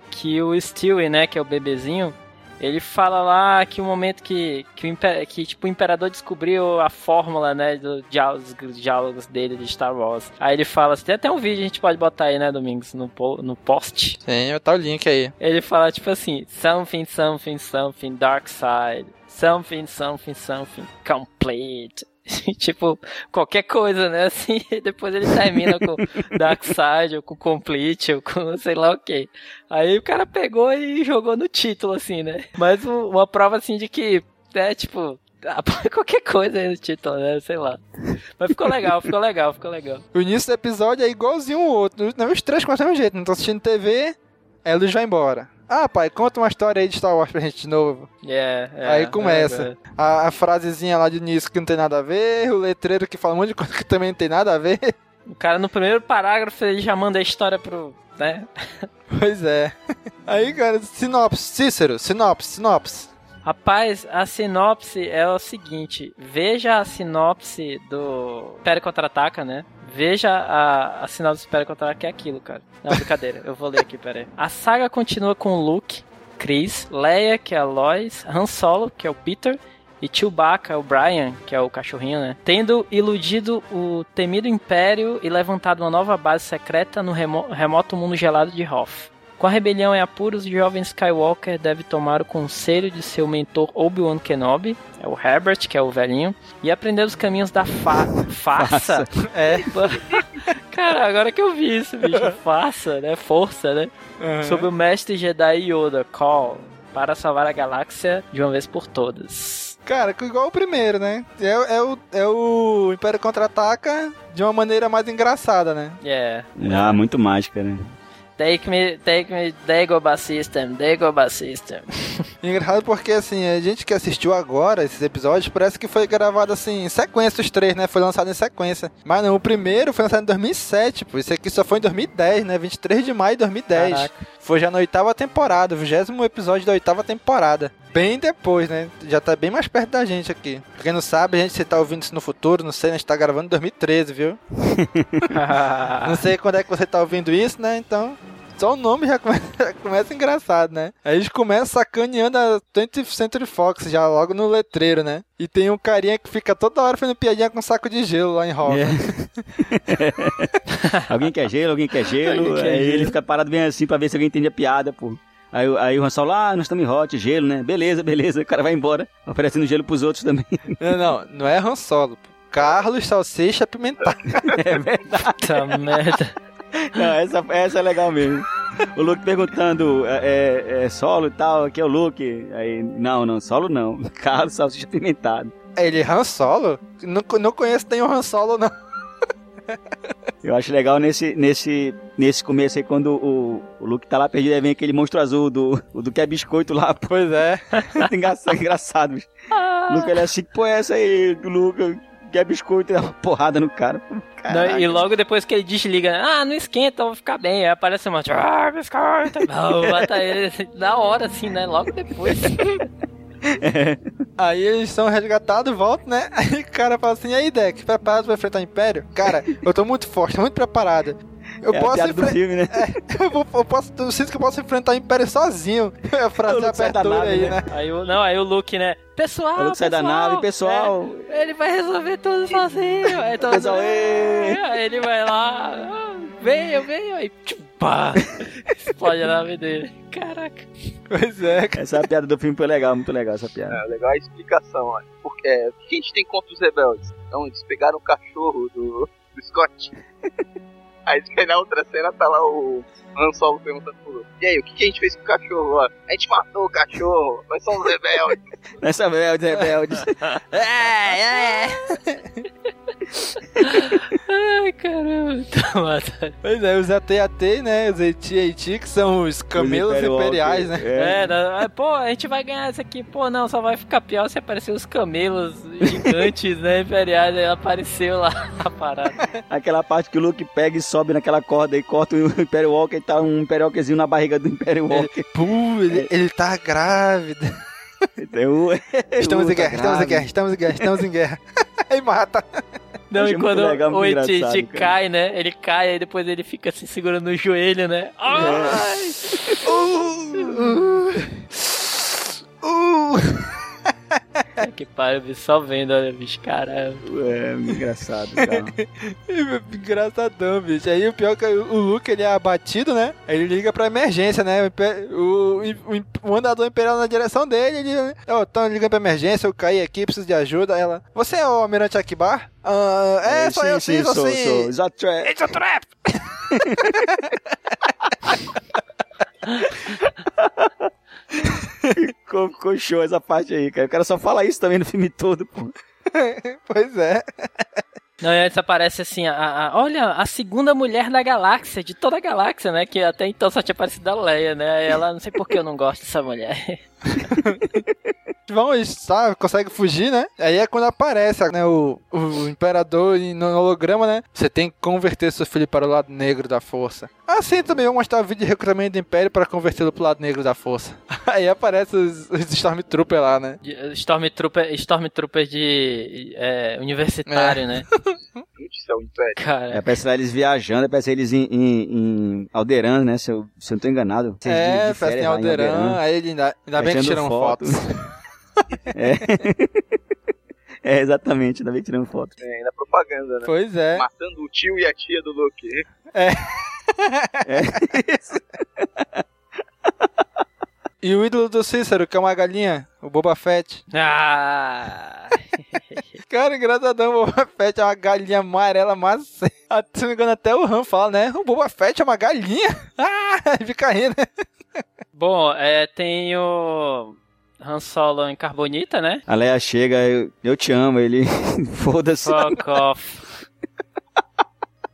que o Stewie, né, que é o bebezinho, ele fala lá que o momento que, que, o, que tipo, o imperador descobriu a fórmula, né, dos diálogos, diálogos dele de Star Wars. Aí ele fala assim, tem até um vídeo, a gente pode botar aí, né, Domingos, no, no post. Sim, tá o link aí. Ele fala tipo assim: something, something, something, dark side. Something, something, something, complete. tipo, qualquer coisa, né? Assim, depois ele termina com Dark Side, ou com Complete, ou com sei lá o que. Aí o cara pegou e jogou no título, assim, né? Mas um- uma prova, assim, de que, é tipo, qualquer coisa aí no título, né? Sei lá. Mas ficou legal, ficou legal, ficou legal. O início do episódio é igualzinho o outro. Os três com o mesmo jeito. Não tô assistindo TV, aí a vai embora. Ah, pai, conta uma história aí de Star Wars pra gente de novo. É, é, aí começa. é, A, a frasezinha lá de início que não tem nada a ver, o letreiro que fala um monte de coisa que também não tem nada a ver. O cara no primeiro parágrafo ele já manda a história pro. né? Pois é. Aí, cara, sinopse. Cícero, sinopse, sinopse. Rapaz, a sinopse é o seguinte: veja a sinopse do Império Contra-Ataca, né? Veja a, a sinopse do Império Contra-Ataca, que é aquilo, cara. Não, brincadeira, eu vou ler aqui, pera aí. A saga continua com Luke, Chris, Leia, que é a Lois, Han Solo, que é o Peter, e Chewbacca, o Brian, que é o cachorrinho, né? Tendo iludido o temido Império e levantado uma nova base secreta no remo- remoto mundo gelado de Hoth. Com a rebelião em apuros, o jovem Skywalker deve tomar o conselho de seu mentor Obi-Wan Kenobi, é o Herbert, que é o velhinho, e aprender os caminhos da fa farsa. É. Cara, agora que eu vi isso, bicho, farsa, né? Força, né? Sobre o mestre Jedi Yoda, Call, para salvar a galáxia de uma vez por todas. Cara, igual o primeiro, né? É, é o, é o Império Contra-Ataca de uma maneira mais engraçada, né? Yeah. Ah, muito mágica, né? Take me, take me, Dagobah System, Dagobah System. Engraçado porque, assim, a gente que assistiu agora esses episódios, parece que foi gravado, assim, em sequência os três, né? Foi lançado em sequência. Mas não, o primeiro foi lançado em 2007, pô. Esse aqui só foi em 2010, né? 23 de maio de 2010. Caraca. Foi já na oitava temporada, o vigésimo episódio da oitava temporada. Bem depois, né? Já tá bem mais perto da gente aqui. Pra quem não sabe, a gente se tá ouvindo isso no futuro, não sei, a gente tá gravando em 2013, viu? Não sei quando é que você tá ouvindo isso, né? Então, só o nome já começa, já começa engraçado, né? Aí a gente começa sacaneando a 20th Century Fox já logo no letreiro, né? E tem um carinha que fica toda hora fazendo piadinha com um saco de gelo lá em Hogwarts. alguém quer gelo, alguém quer gelo. Alguém quer aí gelo. ele fica parado bem assim pra ver se alguém entende a piada, pô. Aí, o- aí o Han Solo, ah, nós estamos em hot, gelo, né? Beleza, beleza. O cara vai embora, oferecendo gelo pros outros também. Não, não, não é Han Solo. Carlos Salsicha Pimentar. É verdade. Puta merda. Não, essa, essa é legal mesmo. O Luke perguntando, é, é- é solo e tal, aqui é o Luke. Aí, não, não, solo não. Carlos Salsicha Pimentado. Ele Han Solo? Não, não conheço nenhum Han Solo, não. Eu acho legal nesse, nesse, nesse começo aí, quando o, o Luke tá lá perdido, aí vem aquele monstro azul do, o do que é biscoito lá. Pois é. engraçado, engraçado, bicho. O Luke, ele é assim, que pô, é essa aí do Luke, que é biscoito, e dá uma porrada no cara. Pô, Não, e logo depois que ele desliga, né? ah, não esquenta, eu vou ficar bem. Aí aparece uma, ah, biscoito. Não, mata ele da hora, assim, né? Logo depois. Aí eles são resgatados, voltam, né? Aí o cara fala assim, e aí, Deck, preparado pra enfrentar o Império? Cara, eu tô muito forte, tô muito preparado. Eu é a posso enfrentar... filme, né? eu, vou, eu posso, eu sinto que eu posso enfrentar o Império sozinho. É a frase da abertura nave, aí, né? né? Aí o, não, aí o Luke, né? Pessoal, O Luke sai da pessoal, nave, pessoal. é, ele vai resolver tudo sozinho. Aí todo Pessoal. Aí ele vai lá, ah, venho, venho. Aí, tipo, pá, explode a nave dele. Caraca. Pois é, cara. Essa piada do filme foi legal, muito legal essa piada. É legal a explicação, olha. Porque é, o que a gente tem contra os rebeldes? Então, eles pegaram o cachorro do, do Scott. Aí aí na outra cena tá lá o Han Solo perguntando pro Luke, E aí, o que, que a gente fez com o cachorro? Ó? A gente matou o cachorro, nós somos rebeldes. Nessa rebeldes, rebeldes. É, é. Ai, caramba. Tá matando. Pois é, os AT-AT, né? Os AT-AT, que são os camelos Império imperiais, né? É, não, é, pô, a gente vai ganhar isso aqui. Pô, não, só vai ficar pior se aparecer os camelos gigantes, né, imperiais. Aí apareceu lá a parada. Aquela parte que o Luke pega e sobe naquela corda e corta o Império Walker tá um Walkerzinho na barriga do Império Walker. Puh, ele, ele tá grávido. Então, Estamos uh, em guerra, tá estamos em guerra, estamos em guerra, estamos em guerra. Aí mata. Não, Achei e quando legal, o cara. cai, né? Ele cai e depois ele fica se segurando no joelho, né? Ai! Uh, uh, uh. que pariu, só vendo, olha, bicho, caramba. É, engraçado, cara. Engraçadão, bicho. Aí o pior é que o Luke ele é abatido, né? Ele liga pra emergência, né? O, o, o, o andador imperial na direção dele, ele. Ó, tão ligando pra emergência, eu caí aqui, preciso de ajuda. Aí Ela. Você é o Almirante Akbar? Ah, é, sou eu sim, sou sou, sim. sou. Exato, é. It's a trap! Ficou, ficou show essa parte aí, cara. O cara só fala isso também no filme todo, pô. Pois é. Não, e antes aparece assim, a, a- olha, a segunda mulher da galáxia, de toda a galáxia, né? Que até então só tinha aparecido a Leia, né? Aí ela, não sei por que eu não gosto dessa mulher. Vão, sabe, consegue fugir, né? Aí é quando aparece né, o, o imperador em- no holograma, né? Você tem que converter seu filho para o lado negro da força. Assim também vou mostrar o vídeo de recrutamento do Império para convertê-lo para o lado negro da força. Aí aparece os, os Stormtrooper lá, né? De- Stormtrooper, Stormtrooper de é, universitário, né? É o Império. É, Cara, parece lá eles viajando, parece eles em, em, em Alderan, né? Se eu, se eu não tô enganado. De- é, de parece em lá Alderan. Aí ele ainda, ainda bem que tiram foto. fotos. É. é, exatamente, ainda bem que tirando foto. É, ainda propaganda, né? Pois é. Matando o tio e a tia do Luke. E o ídolo do Cícero, que é uma galinha, o Boba Fett. ah, Cara, engraçadão, o Boba Fett é uma galinha amarela. Ah, Se não me engano, até o Han fala, né? O Boba Fett é uma galinha. Ah, ele fica rindo. Bom, é, tem o. Han Solo em Carbonita, né? A Leia chega, eu, eu te amo, ele. Foda-se. Fuck off.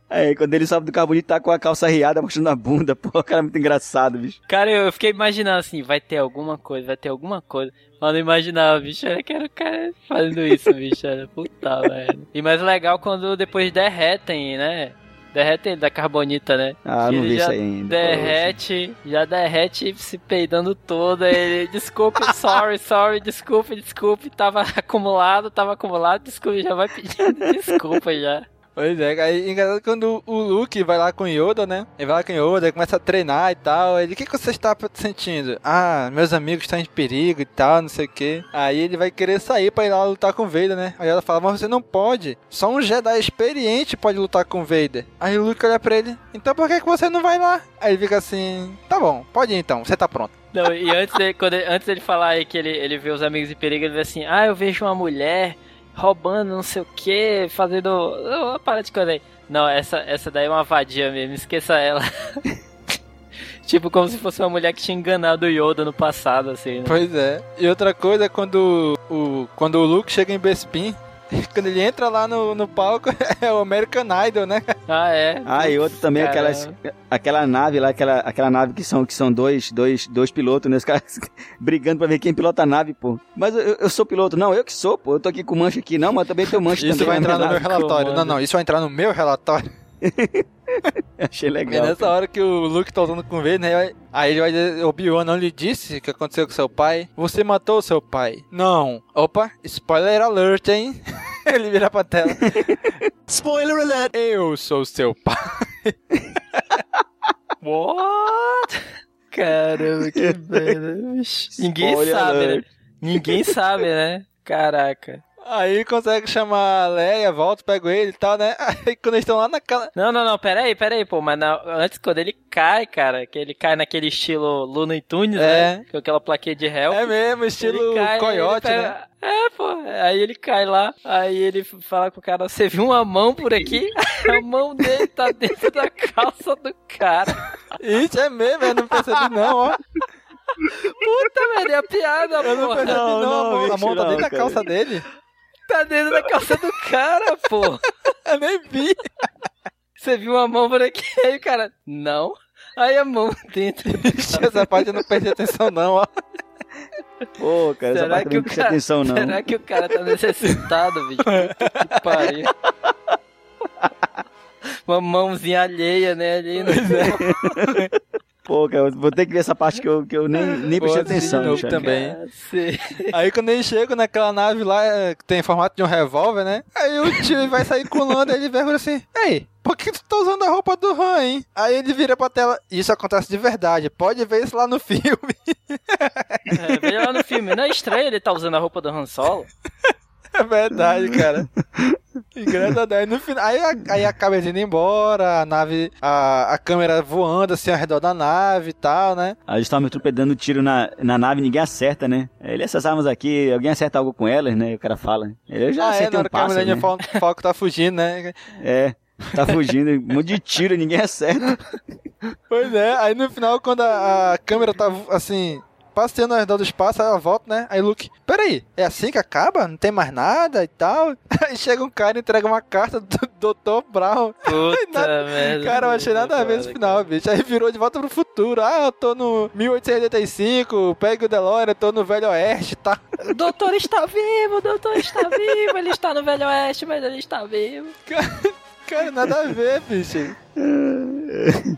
Aí quando ele sobe do carbonito, tá com a calça riada, mostrando a bunda. Pô, o cara é muito engraçado, bicho. Cara, eu fiquei imaginando assim, vai ter alguma coisa, vai ter alguma coisa. Mas não imaginava, bicho, era que era o cara fazendo isso, bicho, era puta, velho. E mais legal quando depois derretem, né? Derretem da carbonita, né? Ah, não vi já isso ainda. Derrete, já derrete se peidando todo. Ele, desculpe, sorry, sorry, desculpe, desculpe. Tava acumulado, tava acumulado, desculpe, já vai pedindo desculpa já. Pois é, aí engraçado quando o Luke vai lá com Yoda, né? Ele vai lá com Yoda, começa a treinar e tal. Ele, o que, que você está sentindo? Ah, meus amigos estão em perigo e tal, não sei o que. Aí ele vai querer sair pra ir lá lutar com o Vader, né? Aí ela fala, mas você não pode. Só um Jedi experiente pode lutar com o Vader. Aí o Luke olha pra ele, então por que, que você não vai lá? Aí ele fica assim, tá bom, pode ir então, você tá pronto. Não, e antes dele, quando antes falar aí que ele, ele vê os amigos em perigo, ele vê assim, ah, eu vejo uma mulher roubando não sei o que, fazendo. Oh, para de coisa aí. Não, essa, essa daí é uma vadia mesmo, esqueça ela. tipo, como se fosse uma mulher que tinha enganado o Yoda no passado, assim. né? Pois é. E outra coisa é quando o, quando o Luke chega em Bespin, quando ele entra lá no, no palco, é o American Idol, né? Ah, é. Ah, e outro também, Caramba. aquelas, aquela nave lá, aquela, aquela nave que são, que são dois, dois, dois pilotos, né? Os caras brigando pra ver quem pilota a nave, pô. Mas eu, eu sou piloto. Não, eu que sou, pô. Eu tô aqui com mancha aqui. Não, mas também tenho mancha Isso também. vai na entrar no meu relatório. Não, não, isso vai entrar no meu relatório. Achei É legal. nessa hora que o Luke tá usando com o Vader, né? Aí ele vai dizer, Obi-Wan não lhe disse o que aconteceu com seu pai? Você matou seu pai? Não. Opa, spoiler alert, hein? ele vira pra tela. Spoiler alert! Eu sou seu pai. What? Caramba, que merda. Ninguém Spoiler sabe, né? alert. Ninguém sabe, né? Caraca. Aí consegue chamar a Leia, volta, pega ele e tal, né? Aí quando eles estão lá naquela... Não, não, não, peraí, peraí, pô, mas na- antes quando ele cai, cara, que ele cai naquele estilo Looney Tunes, É. né? Com aquela plaquinha de réu. É mesmo, estilo cai, coiote, ele né? pega- É, pô, aí ele cai lá, aí ele fala com o cara, você viu uma mão por aqui? A mão dele tá dentro da calça do cara. Isso é mesmo, eu não percebi não, ó. Puta merda, é a piada, Eu não percebi não, Não, a não, mão, a mão tá dentro da cara. calça dele. Tá dentro da calça do cara, pô. Eu nem vi. Você viu uma mão por aqui? Aí o cara, não. Aí a mão dentro. Essa parte eu não prestei atenção não, ó. Pô, cara, essa Será parte que não cara- atenção, não. Será que o cara tá necessitado, bicho? Que pariu. Uma mãozinha alheia, né? Ali no... Pô, cara, eu vou ter que ver essa parte que eu, que eu nem, nem prestei atenção. bicho. também. Cacete. Aí quando eles chegam naquela nave lá, é, que tem formato de um revólver, né? Aí o tio vai sair com o Lando e ele pergunta assim, Ei, por que tu tá usando a roupa do Han, hein? Aí ele vira pra tela, isso acontece de verdade, pode ver isso lá no filme. É, veja lá no filme. Não é estranho ele tá usando a roupa do Han Solo? É verdade, cara. Engraçado. Aí no final. Aí, a- aí acaba indo embora, a nave. A, a câmera voando assim ao redor da nave e tal, né? A Stormtrooper dando tiro na, na nave, ninguém acerta, né? Ele, essas armas aqui, alguém acerta algo com elas, né? E o cara fala. Eu já ah, é, acertei na um hora que a pássaro, né? Fal- Falcon tá fugindo, né? É, tá fugindo, um monte de tiro, ninguém acerta. Pois é, aí no final, quando a, a câmera tá assim. Passeando ao redor do espaço, aí ela volta, né? Aí Luke, peraí, é assim que acaba? Não tem mais nada e tal? Aí chega um cara e entrega uma carta do Dr. Brown. Puta Nada- merda. Cara, eu achei nada a ver esse final, bicho. Aí virou de volta pro futuro. Ah, eu tô no 1885, pegue o DeLorean, eu tô no Velho Oeste e tal. O doutor está vivo, o doutor está vivo. Ele está no Velho Oeste, mas ele está vivo. Cara, nada a ver, bicho.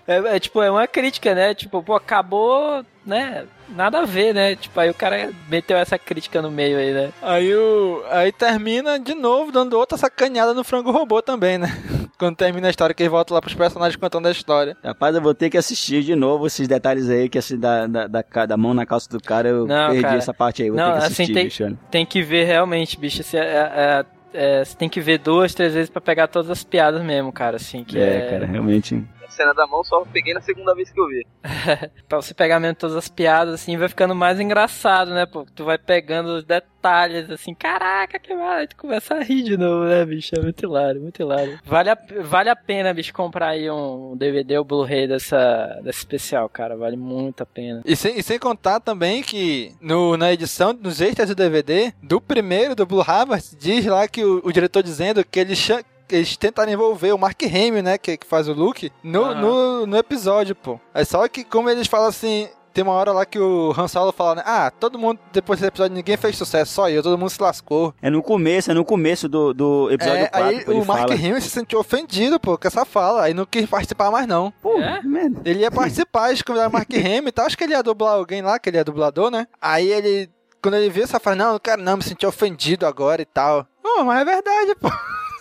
É, é, tipo, é uma crítica, né? Tipo, pô, acabou, né? Nada a ver, né? Tipo, aí o cara meteu essa crítica no meio aí, né? Aí o. Aí termina de novo dando outra sacaneada no frango robô também, né? Quando termina a história, que ele volta lá pros personagens contando a história. Rapaz, eu vou ter que assistir de novo esses detalhes aí, que assim, da, da, da, da mão na calça do cara, eu Não, perdi cara. essa parte aí, vou Não, ter que assim, assistir, tem- bicho. Tem que ver realmente, bicho. Você, é, é, é, você tem que ver duas, três vezes pra pegar todas as piadas mesmo, cara. Assim, que É, é, cara, realmente. Cena da mão só peguei na segunda vez que eu vi. Pra você pegar mesmo todas as piadas, assim, vai ficando mais engraçado, né, pô? Tu vai pegando os detalhes, assim, caraca, que vai, tu começa a rir de novo, né, bicho? É muito hilário, muito hilário. Vale a, vale a pena, bicho, comprar aí um DVD ou Blu-ray dessa, dessa especial, cara. Vale muito a pena. E sem, e sem contar também que no, na edição, nos extras do DVD, do primeiro, do Blue Harvest, diz lá que o, o diretor dizendo que ele cha- que eles tentaram envolver o Mark Hamill, né, que, que faz o Luke, no, Aham. no, no episódio, pô. É só que como eles falam assim... Tem uma hora lá que o Han Solo fala, né? Ah, todo mundo, depois desse episódio, ninguém fez sucesso, só eu, todo mundo se lascou. É no começo, é no começo do, do episódio É, 4. aí pô, ele o Mark fala. Hamill se sentiu ofendido, pô, com essa fala. Aí não quis participar mais, não. Pô, É? merda. Ele ia participar, eles convidaram o Mark Hamill e tal. Acho que ele ia dublar alguém lá, que ele é dublador, né? Aí ele, quando ele viu essa frase, não, não quero não, me senti ofendido agora e tal. Pô, mas é verdade, pô.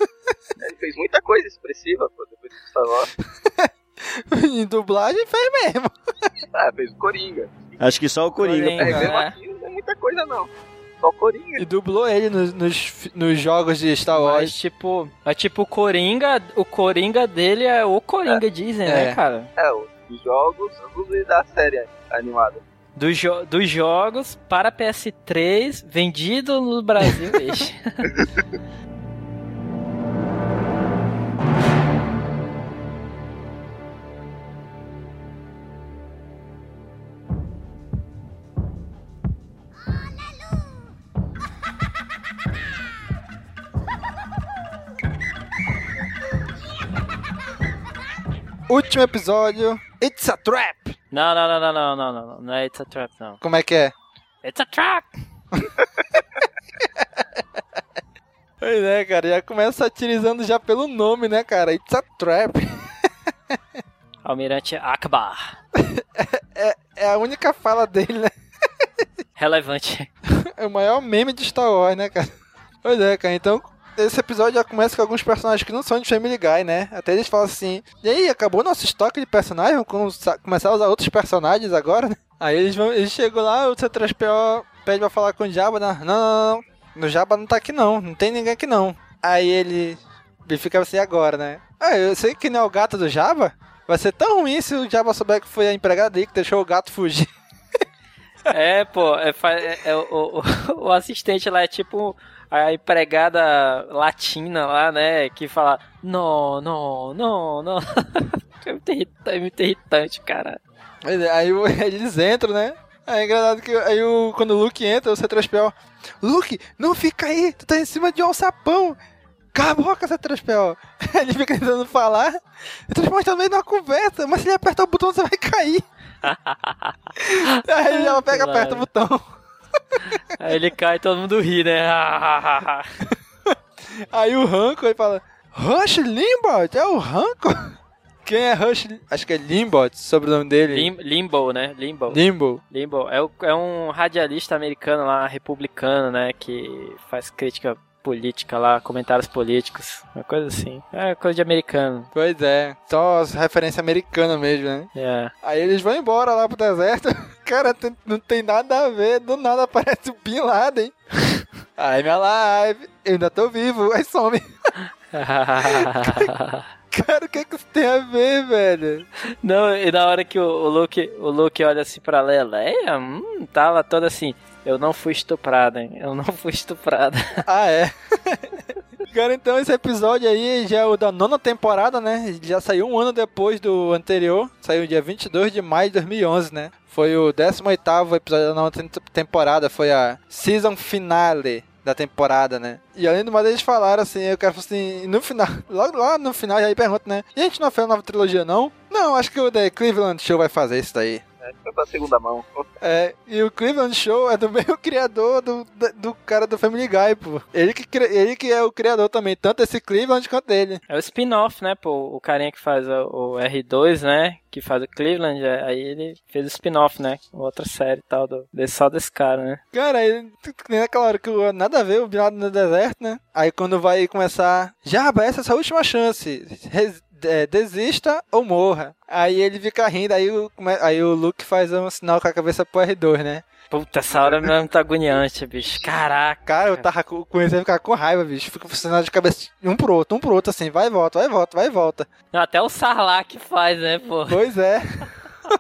Ele fez muita coisa expressiva, pô, depois do Star Wars. em dublagem fez mesmo. Ah, fez o Coringa. Acho que só o Coringa. Coringa. É, mesmo É. assim, não é muita coisa não. Só Coringa. E dublou ele nos, nos, nos jogos de Star Mas Wars. tipo, mas tipo, o Coringa, o Coringa dele é o Coringa, dizem, né, É. cara? É, os jogos e da série animada. Dos, jo- dos jogos para PS3, vendido no Brasil, último episódio, It's a Trap. Não, não, não, não, não, não, não, não é It's a Trap, não. Como é que é? It's a Trap! pois é, cara, já começa satirizando já pelo nome, né, cara? It's a Trap. Almirante Akbar. é, é, é a única fala dele, né? Relevante. É o maior meme de Star Wars, né, cara? Pois é, cara, então esse episódio já começa com alguns personagens que não são de Family Guy, né? Até eles falam assim: E aí, acabou nosso estoque de personagens? Vamos come- começar a usar outros personagens agora, né? Aí eles vão, eles chegam lá, o C3PO pede pra falar com o Jabba, né? Não, não, não. No Jabba não tá aqui não, não tem ninguém aqui não. Aí ele, ele fica assim agora, né? Ah, eu sei que não é o gato do Jabba. Vai ser tão ruim se o Jabba souber que foi a empregada dele que deixou o gato fugir. É, pô, é, é- é o, o- o assistente lá é tipo a empregada latina lá, né? Que fala, não, não, não, não. É muito irritante, é muito irritante, cara. Aí eles entram, né? Aí é engraçado que aí o, quando o Luke entra, o C3PO. Luke, não fica aí, tu tá em cima de um alçapão. Cala a boca, C3PO. Ele fica tentando falar. O C3PO tá no meio conversa, mas se ele apertar o botão, você vai cair. aí ele já pega aperta o botão. Aí ele cai e todo mundo ri, né? Aí o Ranco ele fala: Rush Limbot, é o Ranco? Quem é Rush? Acho que é Limbot, sobrenome dele. Lim- Limbo, né? Limbo. Limbo. Limbo é, o- é um radialista americano lá, republicano, né? Que faz crítica política lá, comentários políticos, uma coisa assim. É coisa de americano. Pois é, só as referência americana mesmo, né? É. Aí eles vão embora lá pro deserto. Cara, não tem nada a ver. Do nada aparece o Bin Laden. Aí minha live, eu ainda tô vivo. Aí some. Cara, o que que isso tem a ver, velho? Não, e na hora que o, o Luke, o Luke olha assim pra Leia, hum, tá lá toda assim, eu não fui estuprada, hein? Eu não fui estuprada. Ah, é. Cara, então esse episódio aí já é o da nona temporada, né? Já saiu um ano depois do anterior. Saiu dia 22 de maio de 2011, né? Foi o 18º episódio da nona tem- temporada. Foi a season finale da temporada, né? E além do mais, eles falaram assim, eu quero assim, no final, logo lá no final, aí pergunta, né? E a gente não fez uma nova trilogia, não? Não, acho que o The Cleveland Show vai fazer isso daí. É, foi pra segunda mão. É, e o Cleveland Show é do mesmo criador do, do, cara do Family Guy, pô. Ele que, ele que é o criador também, tanto esse Cleveland quanto ele. É o spin-off, né, pô? O carinha que faz o, o R2, né? Que faz o Cleveland, é- aí ele fez o spin-off, né? Outra série e tal, do, desse, só desse cara, né? Cara, ele, nem naquela hora que o- nada a ver, o Bin Laden no deserto, né? Aí quando vai começar, Jabba, essa é a sua última chance. Res- é, desista ou morra. Aí ele fica rindo, aí o, aí o Luke faz um sinal com a cabeça pro R2, né? Puta, essa hora mesmo tá agoniante, bicho. Caraca. Cara, eu tava com- comecei a ficar com raiva, bicho. Fica funcionando de cabeça um pro outro, um pro outro, assim, vai e volta, vai e volta, vai e volta. Até o Sarlacc faz, né, pô? Pois é.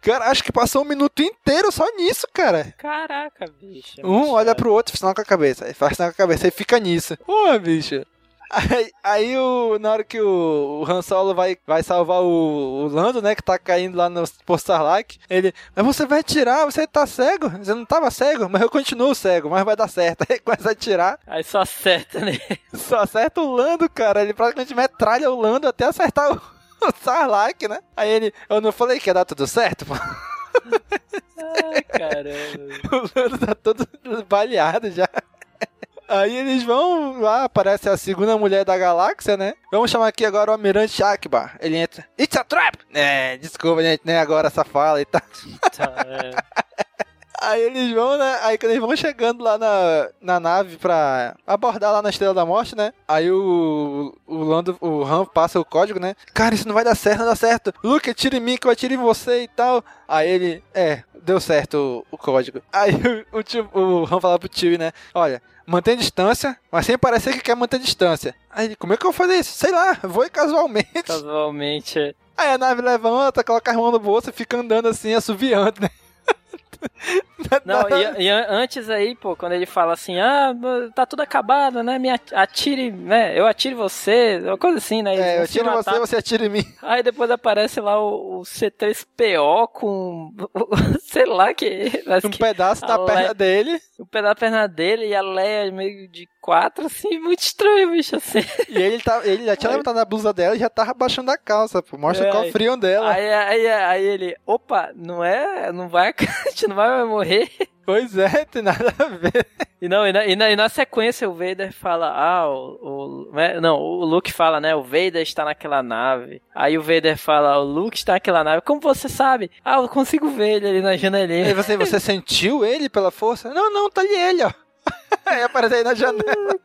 Cara, acho que passou um minuto inteiro só nisso, cara. Caraca, bicho. é Um muito olha pro outro, faz sinal com a cabeça. Aí faz sinal com a cabeça e fica nisso. Pô, bicho. Aí, aí o, na hora que o, o Han Solo vai, vai salvar o, o Lando, né? Que tá caindo lá no Posto Sarlacc. Ele, mas você vai atirar, você tá cego? Você não tava cego? Mas eu continuo cego, mas vai dar certo. Aí começa a atirar, Aí só acerta, né? só acerta o Lando, cara. Ele praticamente metralha o Lando até acertar o, o Sarlacc, né? Aí ele, eu não falei que ia dar tudo certo, pô. Ai, caramba. O Lando tá todo baleado já. Aí eles vão lá, aparece a segunda mulher da galáxia, né? Vamos chamar aqui agora o Almirante Akbar. Ele entra. It's a trap! É, desculpa, gente, né? Agora essa fala e tal. Tá, é. Aí eles vão, né? Aí quando eles vão chegando lá na, na nave pra abordar lá na Estrela da Morte, né? Aí o, o Lando, o Han passa o código, né? Cara, isso não vai dar certo, não dá certo. Luke, atira em mim que eu atiro em você e tal. Aí ele, é, deu certo o, o código. Aí o, o, tio, o Han fala pro tio, né? Olha, mantém distância, mas sem parecer que quer manter distância. Aí como é que eu vou fazer isso? Sei lá, vou casualmente. Casualmente. é. Aí a nave levanta, coloca as mãos no bolso e fica andando assim, assoviando, né? Não, e, e an- antes aí, pô, quando ele fala assim, ah, tá tudo acabado, né? Me at- atire, né? Eu atire você, uma coisa assim, né? Eles É, eu matar. você, você atira em mim. Aí depois aparece lá o, o C3PO com. sei lá que. Um que pedaço da a perna Le- dele. o pedaço da perna dele e a Leia meio de quatro, assim, muito estranho, bicho, assim. E ele, tá, ele já tinha Aí- levantado a blusa dela e já tava baixando a calça, pô. Mostra É, o cofrinho dela. Aí, aí, aí ele, opa, não é, não vai, a gente não vai morrer. Pois é, tem nada a ver. E não, e na, e na, e na sequência o Vader fala, ah, o, o- né, não, o Luke fala, né, o Vader está naquela nave. Aí o Vader fala, o Luke está naquela nave. Como você sabe? Ah, eu consigo ver ele ali na janelinha. você, você sentiu ele pela força? Não, não, tá ali ele, ó. Aí aparece aí na janela.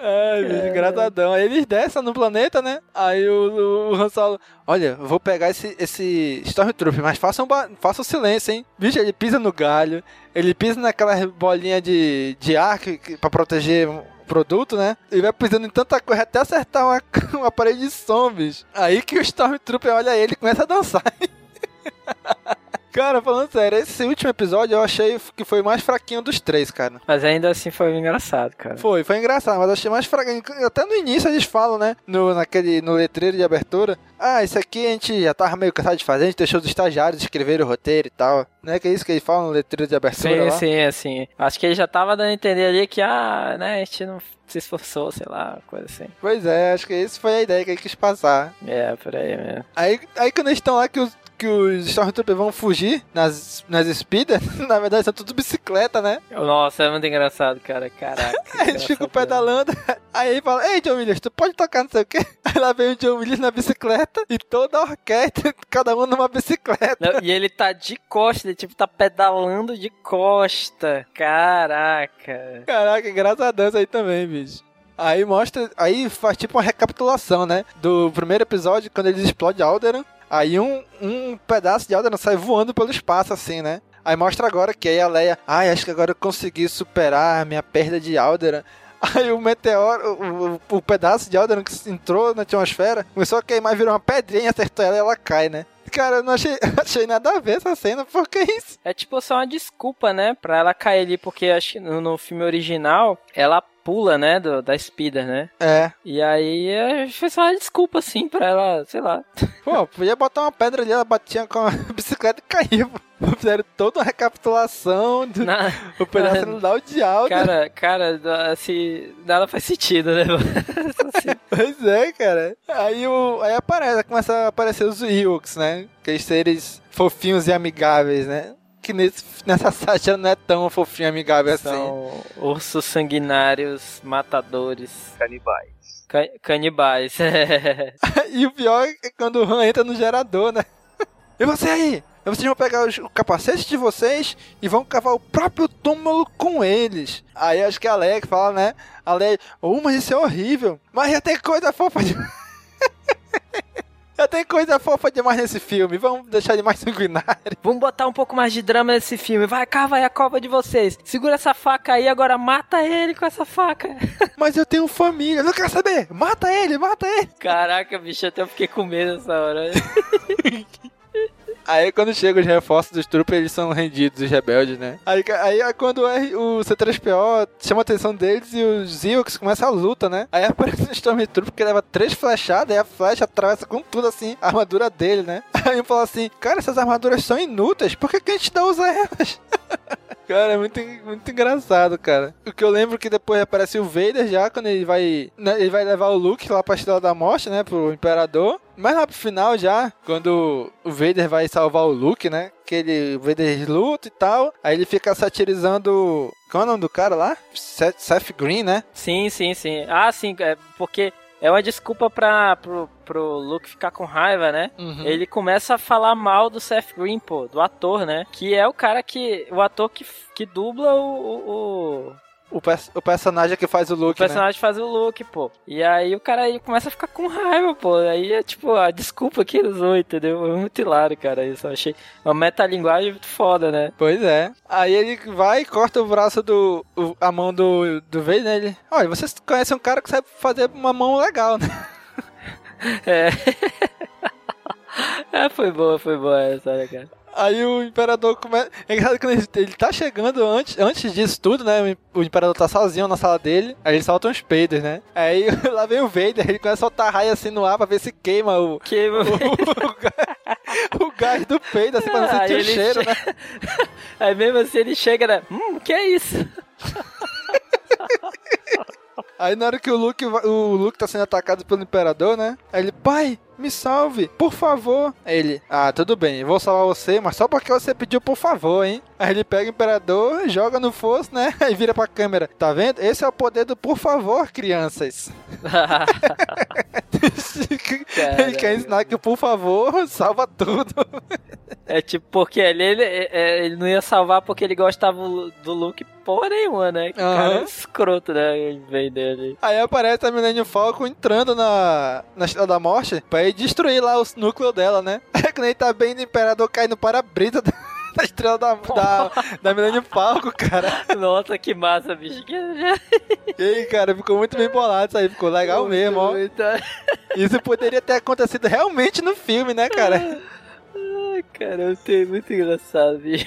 Ai, bicho, engraçadão. Aí eles descem no planeta, né? Aí o, o Han Solo, olha, vou pegar esse, esse Stormtrooper, mas faça um, faça silêncio, hein? Bicho, ele pisa no galho, ele pisa naquela bolinha de, de ar que, que, pra proteger o produto, né? Ele vai pisando em tanta coisa até acertar uma, uma parede de som, bicho. Aí que o Stormtrooper olha ele e começa a dançar. Cara, falando sério, esse último episódio eu achei que foi o mais fraquinho dos três, cara. Mas ainda assim foi engraçado, cara. Foi, foi engraçado, mas eu achei mais fraquinho. Até no início eles falam, né? No, naquele, no letreiro de abertura. Ah, isso aqui a gente já tava meio cansado de fazer, a gente deixou os estagiários escreverem o roteiro e tal. Não é que é isso que eles falam no letreiro de abertura Sim, lá? sim, assim. Acho que ele já tava dando a entender ali que, ah, né, a gente não se esforçou, sei lá, coisa assim. Pois é, acho que essa foi a ideia que ele quis passar. É, por aí mesmo. Aí, aí quando eles estão lá que os, que os Stormtroopers vão fugir nas, nas speeders, na verdade são tudo bicicleta, né? Nossa, é muito engraçado, cara. Caraca. Eles ficam engraçado. pedalando. Aí ele fala, ei John Williams, tu pode tocar não sei o quê? Aí lá vem o John Williams na bicicleta e toda a orquestra, cada um numa bicicleta. Não, e ele tá de costa, ele tipo tá pedalando de costa. Caraca. Caraca, engraçadão isso aí também, bicho. Aí mostra, aí faz tipo uma recapitulação, né? Do primeiro episódio, quando eles explodem Alderan. Aí um, um pedaço de Alderan sai voando pelo espaço, assim, né? Aí mostra agora que aí a Leia, ai, acho que agora eu consegui superar a minha perda de Alderan. Aí o meteoro, o, o, o pedaço de Alderan que entrou na atmosfera, começou a queimar, virou uma pedrinha, acertou ela e ela cai, né? Cara, eu não achei, achei nada a ver essa cena, por que isso? É tipo só uma desculpa, né? Pra ela cair ali, porque acho que no, no filme original ela pula, né? Do, da Speeder, né? É. E aí é, foi só uma desculpa, assim, pra ela, sei lá. Pô, podia botar uma pedra ali, ela batia com a bicicleta e caía. pô. Fizeram toda uma recapitulação do Na- o pedaço não dá o de alta. cara, cara, assim, nada faz sentido, né? Assim, Pois é, cara. Aí, o, aí aparece, começa a aparecer os Ewoks, né? Aqueles seres fofinhos e amigáveis, né? Que nesse, nessa sátira não é tão fofinho amigável assim. são ursos sanguinários matadores. Canibais. Ca- Canibais. E o pior é quando o Han entra no gerador, né? E você aí? Vocês vão pegar os, o capacete de vocês e vão cavar o próprio túmulo com eles. Aí acho que a Leia que fala, né? A Leia, oh, mas isso é horrível. Mas já tem coisa fofa de... já tem coisa fofa demais nesse filme. Vamos deixar ele mais sanguinário. Vamos botar um pouco mais de drama nesse filme. Vai, cava aí a cova de vocês. Segura essa faca aí, agora mata ele com essa faca. Mas eu tenho família, não quero saber. Mata ele, mata ele. Caraca, bicho, até eu fiquei com medo nessa hora. Aí quando chegam os reforços dos troopers, eles são rendidos, os rebeldes, né? Aí, aí é quando o, R- o C3PO chama a atenção deles e os Ewoks começam a luta, né? Aí aparece um Stormtrooper que leva três flechadas e a flecha atravessa com tudo assim a armadura dele, né? Aí eu falo assim, cara, essas armaduras são inúteis, por que, que a gente não usa elas? Cara, é muito, muito engraçado, cara. O que eu lembro que depois aparece o Vader já, quando ele vai. né, Ele vai levar o Luke lá pra Estrela da Morte, né? Pro Imperador. Mas lá pro final já, quando o Vader vai salvar o Luke, né? Que ele, o Vader luta e tal. Aí ele fica satirizando. Qual é o nome do cara lá? Seth, Seth Green, né? sim, sim, sim. Ah, sim, é porque é uma desculpa pra, pro, pro Luke ficar com raiva, né? Uhum. Ele começa a falar mal do Seth Green, pô, do ator, né? Que é o cara que. O ator que, que dubla o. o, O, pers- o personagem que faz o o Luke, né? personagem faz o Luke, pô. E aí o cara aí começa a ficar com raiva, pô. Aí é tipo a desculpa que ele usou, entendeu? É muito hilário, cara. Isso eu achei uma metalinguagem muito foda, né? Pois é. Aí ele vai e corta o braço do. o- a mão do, do Vader, né? Ele. Olha, vocês conhecem um cara que sabe fazer uma mão legal, né? É. é, foi boa, foi boa essa, né, cara? Aí o imperador começa. É engraçado que ele, ele tá chegando antes, antes disso tudo, né? o im- O imperador tá sozinho na sala dele. Aí ele solta uns peidos, né? Aí lá vem o Vader, ele começa a soltar raio assim no ar pra ver se queima o. Que... O, o gás, o gás do peido, assim, pra não sentir o cheiro, che- né? Aí mesmo assim ele chega, né? Hum, que é isso? Aí na hora que o Luke, o Luke tá sendo atacado pelo Imperador, né? Aí ele, pai, me salve, por favor. Aí ele, ah, tudo bem, eu vou salvar você, mas só porque você pediu por favor, hein? Aí ele pega o Imperador, joga no fosso, né? Aí vira pra câmera, tá vendo? Esse é o poder do por favor, crianças. ele quer ensinar que o por favor salva tudo. É tipo, porque ali ele, é, ele não ia salvar porque ele gostava do Luke porra nenhuma, né? Que cara Aham. escroto, né? Ele veio dele. Aí aparece a Millennium Falcon entrando na, na Estrela da Morte pra ir destruir lá o núcleo dela, né? Aí quando ele tá bem no Imperador cai no para-brisa da, da Estrela da, da, da Millennium Falcon, cara. Nossa, que massa, bicho. Que... E aí, cara, ficou muito bem bolado isso aí, ficou legal mesmo, ó. Muito- Isso poderia ter acontecido realmente no filme, né, cara? Ai, cara, eu tenho muito engraçado, bicho.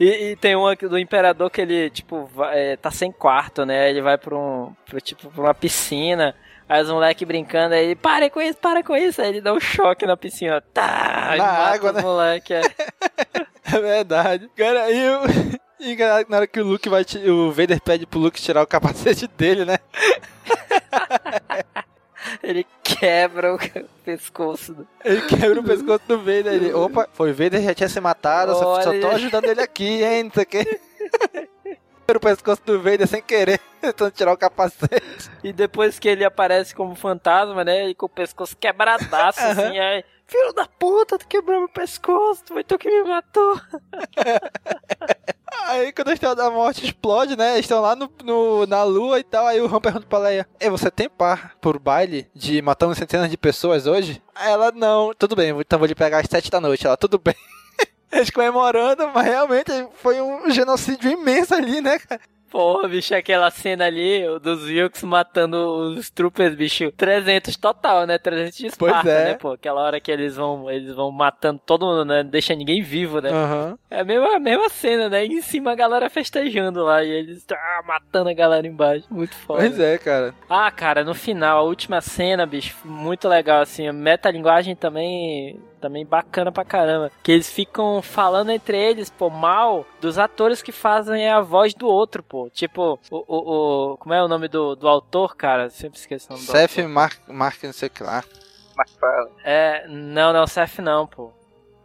E, e tem um aqui do Imperador que ele, tipo, vai- é, tá sem quarto, né? Ele vai pra um. Pra, tipo, pra uma piscina. Aí os moleques brincando, aí para com isso, para com isso. Aí ele dá um choque na piscina. Tá! e Na água, né? moleque, é. É verdade. Cara, aí o. E na hora que o Luke vai. O Vader pede pro Luke tirar o capacete dele, né? Ele quebra o pescoço. do- Ele quebra o pescoço do Vader. Ele, opa, foi o Vader já tinha se matado, só, só tô Olha. ajudando ele aqui, hein, não sei o quê. O pescoço do Vader sem querer, tentando tirar o capacete. E depois que ele aparece como fantasma, né? E com o pescoço quebradaço, assim, aí. Filho da puta, tu quebrou meu pescoço, foi tu que me matou. Aí quando a Estrela da Morte explode, né? Eles estão lá no, no- na lua e tal. Aí o Han pergunta pra Leia: Ei, você tem par por baile de matando centenas de pessoas hoje? Ela: Não, tudo bem, então vou lhe pegar às sete da noite. Ela: Tudo bem. Eles comemorando, mas realmente foi um genocídio imenso ali, né, cara? Porra, bicho, aquela cena ali dos Wilkes matando os troopers, bicho. 300 total, né? 300 de Pois Esparta, é. né, pô? Aquela hora que eles vão, eles vão matando todo mundo, né? Não deixa ninguém vivo, né? Aham. É a mesma, a mesma cena, né? E em cima a galera festejando lá e eles ah, matando a galera embaixo. Muito foda. Pois é, cara. Ah, cara, no final, a última cena, bicho, muito legal, assim, a metalinguagem também, também bacana pra caramba. Que eles ficam falando entre eles, pô, mal dos atores que fazem a voz do outro, pô. Tipo, o, o, o- como é o nome do, do autor, cara? Sempre esqueço o nome do Seth. Mark, Mark, não sei o que lá. É, não, não é o Seth não, pô.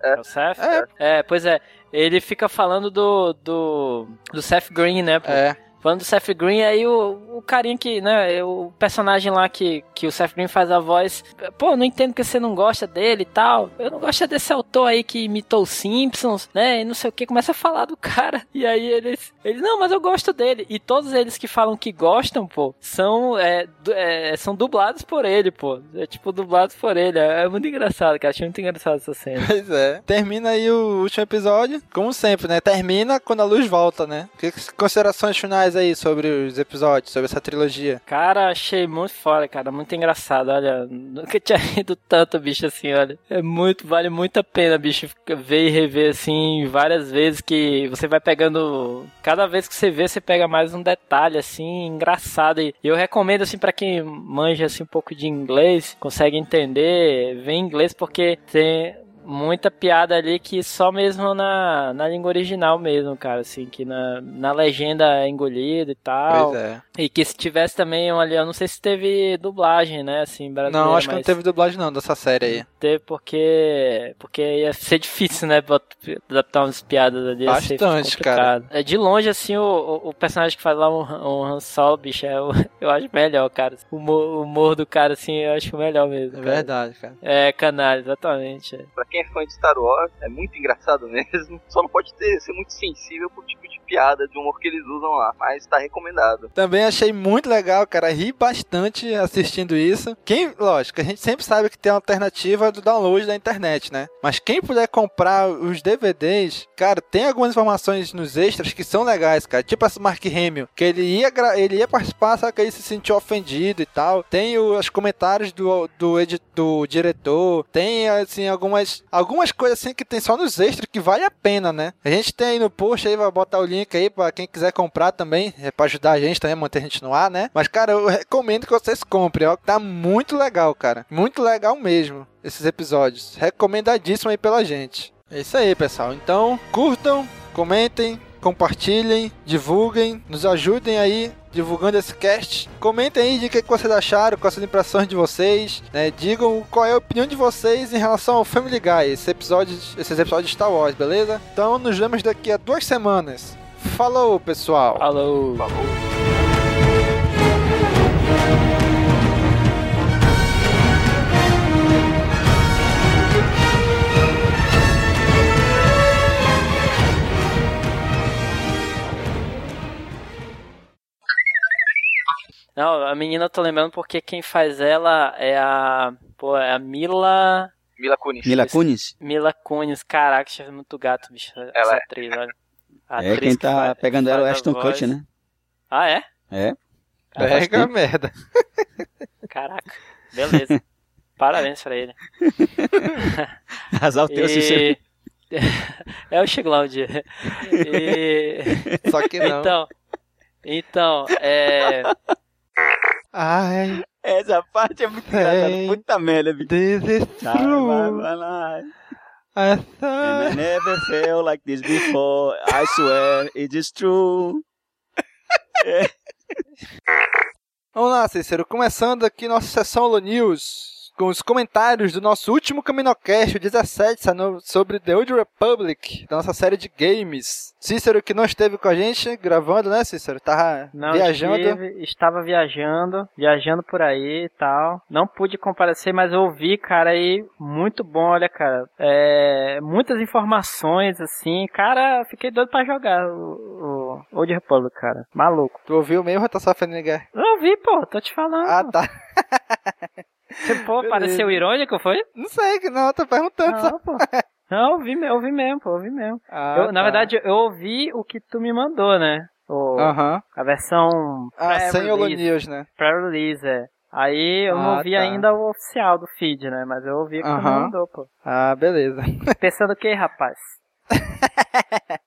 É. É o Seth? É. É, pois é. Ele fica falando do, do, do Seth Green, né, pô? É. Falando do Seth Green, aí o, o carinha que, né, o personagem lá que, que o Seth Green faz a voz, pô, não entendo que você não gosta dele e tal. Eu não gosto desse autor aí que imitou os Simpsons, né, e não sei o que, começa a falar do cara. E aí eles, eles, não, mas eu gosto dele. E todos eles que falam que gostam, pô, são, é, é, são dublados por ele, pô. É tipo dublados por ele. É, é muito engraçado, cara. Achei muito engraçado essa cena. Pois é. Termina aí o último episódio, como sempre, né? Termina quando a luz volta, né? Considerações finais aí sobre os episódios, sobre essa trilogia? Cara, achei muito foda, cara. Muito engraçado. Olha, nunca tinha rido tanto, bicho, assim, olha. É muito, vale muito a pena, bicho, ver e rever, assim, várias vezes que você vai pegando. Cada vez que você vê, você pega mais um detalhe, assim, engraçado. E eu recomendo, assim, pra quem manja, assim, um pouco de inglês, consegue entender, ver em inglês, porque tem muita piada ali que só mesmo na, na língua original mesmo, cara, assim, que na, na legenda é engolida e tal. Pois é. E que se tivesse também um ali, eu não sei se teve dublagem, né, assim, brasileira. Não, acho que não teve dublagem não dessa série aí. Teve porque, porque ia ser difícil, né, adaptar umas piadas ali. Bastante, complicado. É, de longe, assim, o, o, o personagem que faz lá um, um Han Solo, bicho, é, o- eu acho melhor, cara. O humor, o humor do cara, assim, eu acho melhor mesmo. É cara. verdade, cara. É, canalha, exatamente. é. Quem é fã de Star Wars, é muito engraçado mesmo. Só não pode ter, ser muito sensível pro tipo de piada, de humor que eles usam lá. Mas tá recomendado. Também achei muito legal, cara. Ri bastante assistindo isso. Quem, lógico, a gente sempre sabe que tem a alternativa do download da internet, né? Mas quem puder comprar os DVDs, cara, tem algumas informações nos extras que são legais, cara. Tipo esse Mark Hamill, que ele ia, ele ia participar, só que ele se sentiu ofendido e tal. Tem os comentários do, do, do diretor. Tem, assim, algumas, algumas coisas assim que tem só nos extras que vale a pena, né? A gente tem aí no post aí, vai botar o link aí pra quem quiser comprar também, é pra ajudar a gente também, manter a gente no ar, né? Mas, cara, eu recomendo que vocês comprem, ó, tá muito legal, cara. Muito legal mesmo, esses episódios. Recomendadíssimo aí pela gente. É isso aí, pessoal. Então, curtam, comentem, compartilhem, divulguem, nos ajudem aí divulgando esse cast. Comentem aí de que que vocês acharam, quais as impressões de vocês, né? Digam qual é a opinião de vocês em relação ao Family Guy, esse episódio, esses episódios de Star Wars, beleza? Então nos vemos daqui a duas semanas. Falou, pessoal! Falou. Não, a menina eu tô lembrando porque quem faz ela é a. Pô, é a Mila. Mila Kunis. Mila Kunis? Mila Kunis. Caraca, muito gato, bicho. Essa Ela é. atriz, olha. É, quem que tá faz- pegando ela é o Ashton. Kutcher, né? Ah, é? É. Pega merda. Caraca. Beleza. Parabéns pra ele. Azar o teu. E... é, eu chego lá um dia. E... Só que não. Então, então, é... Ai, Essa parte é muito engraçada. Puta merda, bicho. is Vai, vai, vai I And thought... I never felt like this before. I swear it is true. Vamos lá, Cícero. Começando aqui nossa sessão Holo News. Com os comentários do nosso último Caminocast, o 17, sano- sobre The Old Republic, da nossa série de games. Cícero, que não esteve com a gente gravando, né, Cícero? Tava Não viajando. estive, estava viajando, viajando por aí e tal. Não pude comparecer, mas ouvi, cara, e muito bom, olha, cara. É, muitas informações, assim. Cara, fiquei doido pra jogar o, o Old Republic, cara. Maluco. Tu ouviu mesmo ou tá só fazendo ninguém? Eu ouvi, pô, tô te falando. Ah, tá. Pô, beleza. pareceu irônico, foi? Não sei, não, tô perguntando só. Não, pô. Não, ouvi, ouvi mesmo, pô, ouvi mesmo. Ah, Eu, na tá. verdade, eu ouvi o que tu me mandou, né? O, Aham. A versão Ah, sem Holo pré-release. News, né? Pré-release, é. Aí eu não Ah, ouvi tá. ainda o oficial do feed, né? Mas eu ouvi o que tu me mandou, pô. Ah, beleza. Pensando o que, rapaz?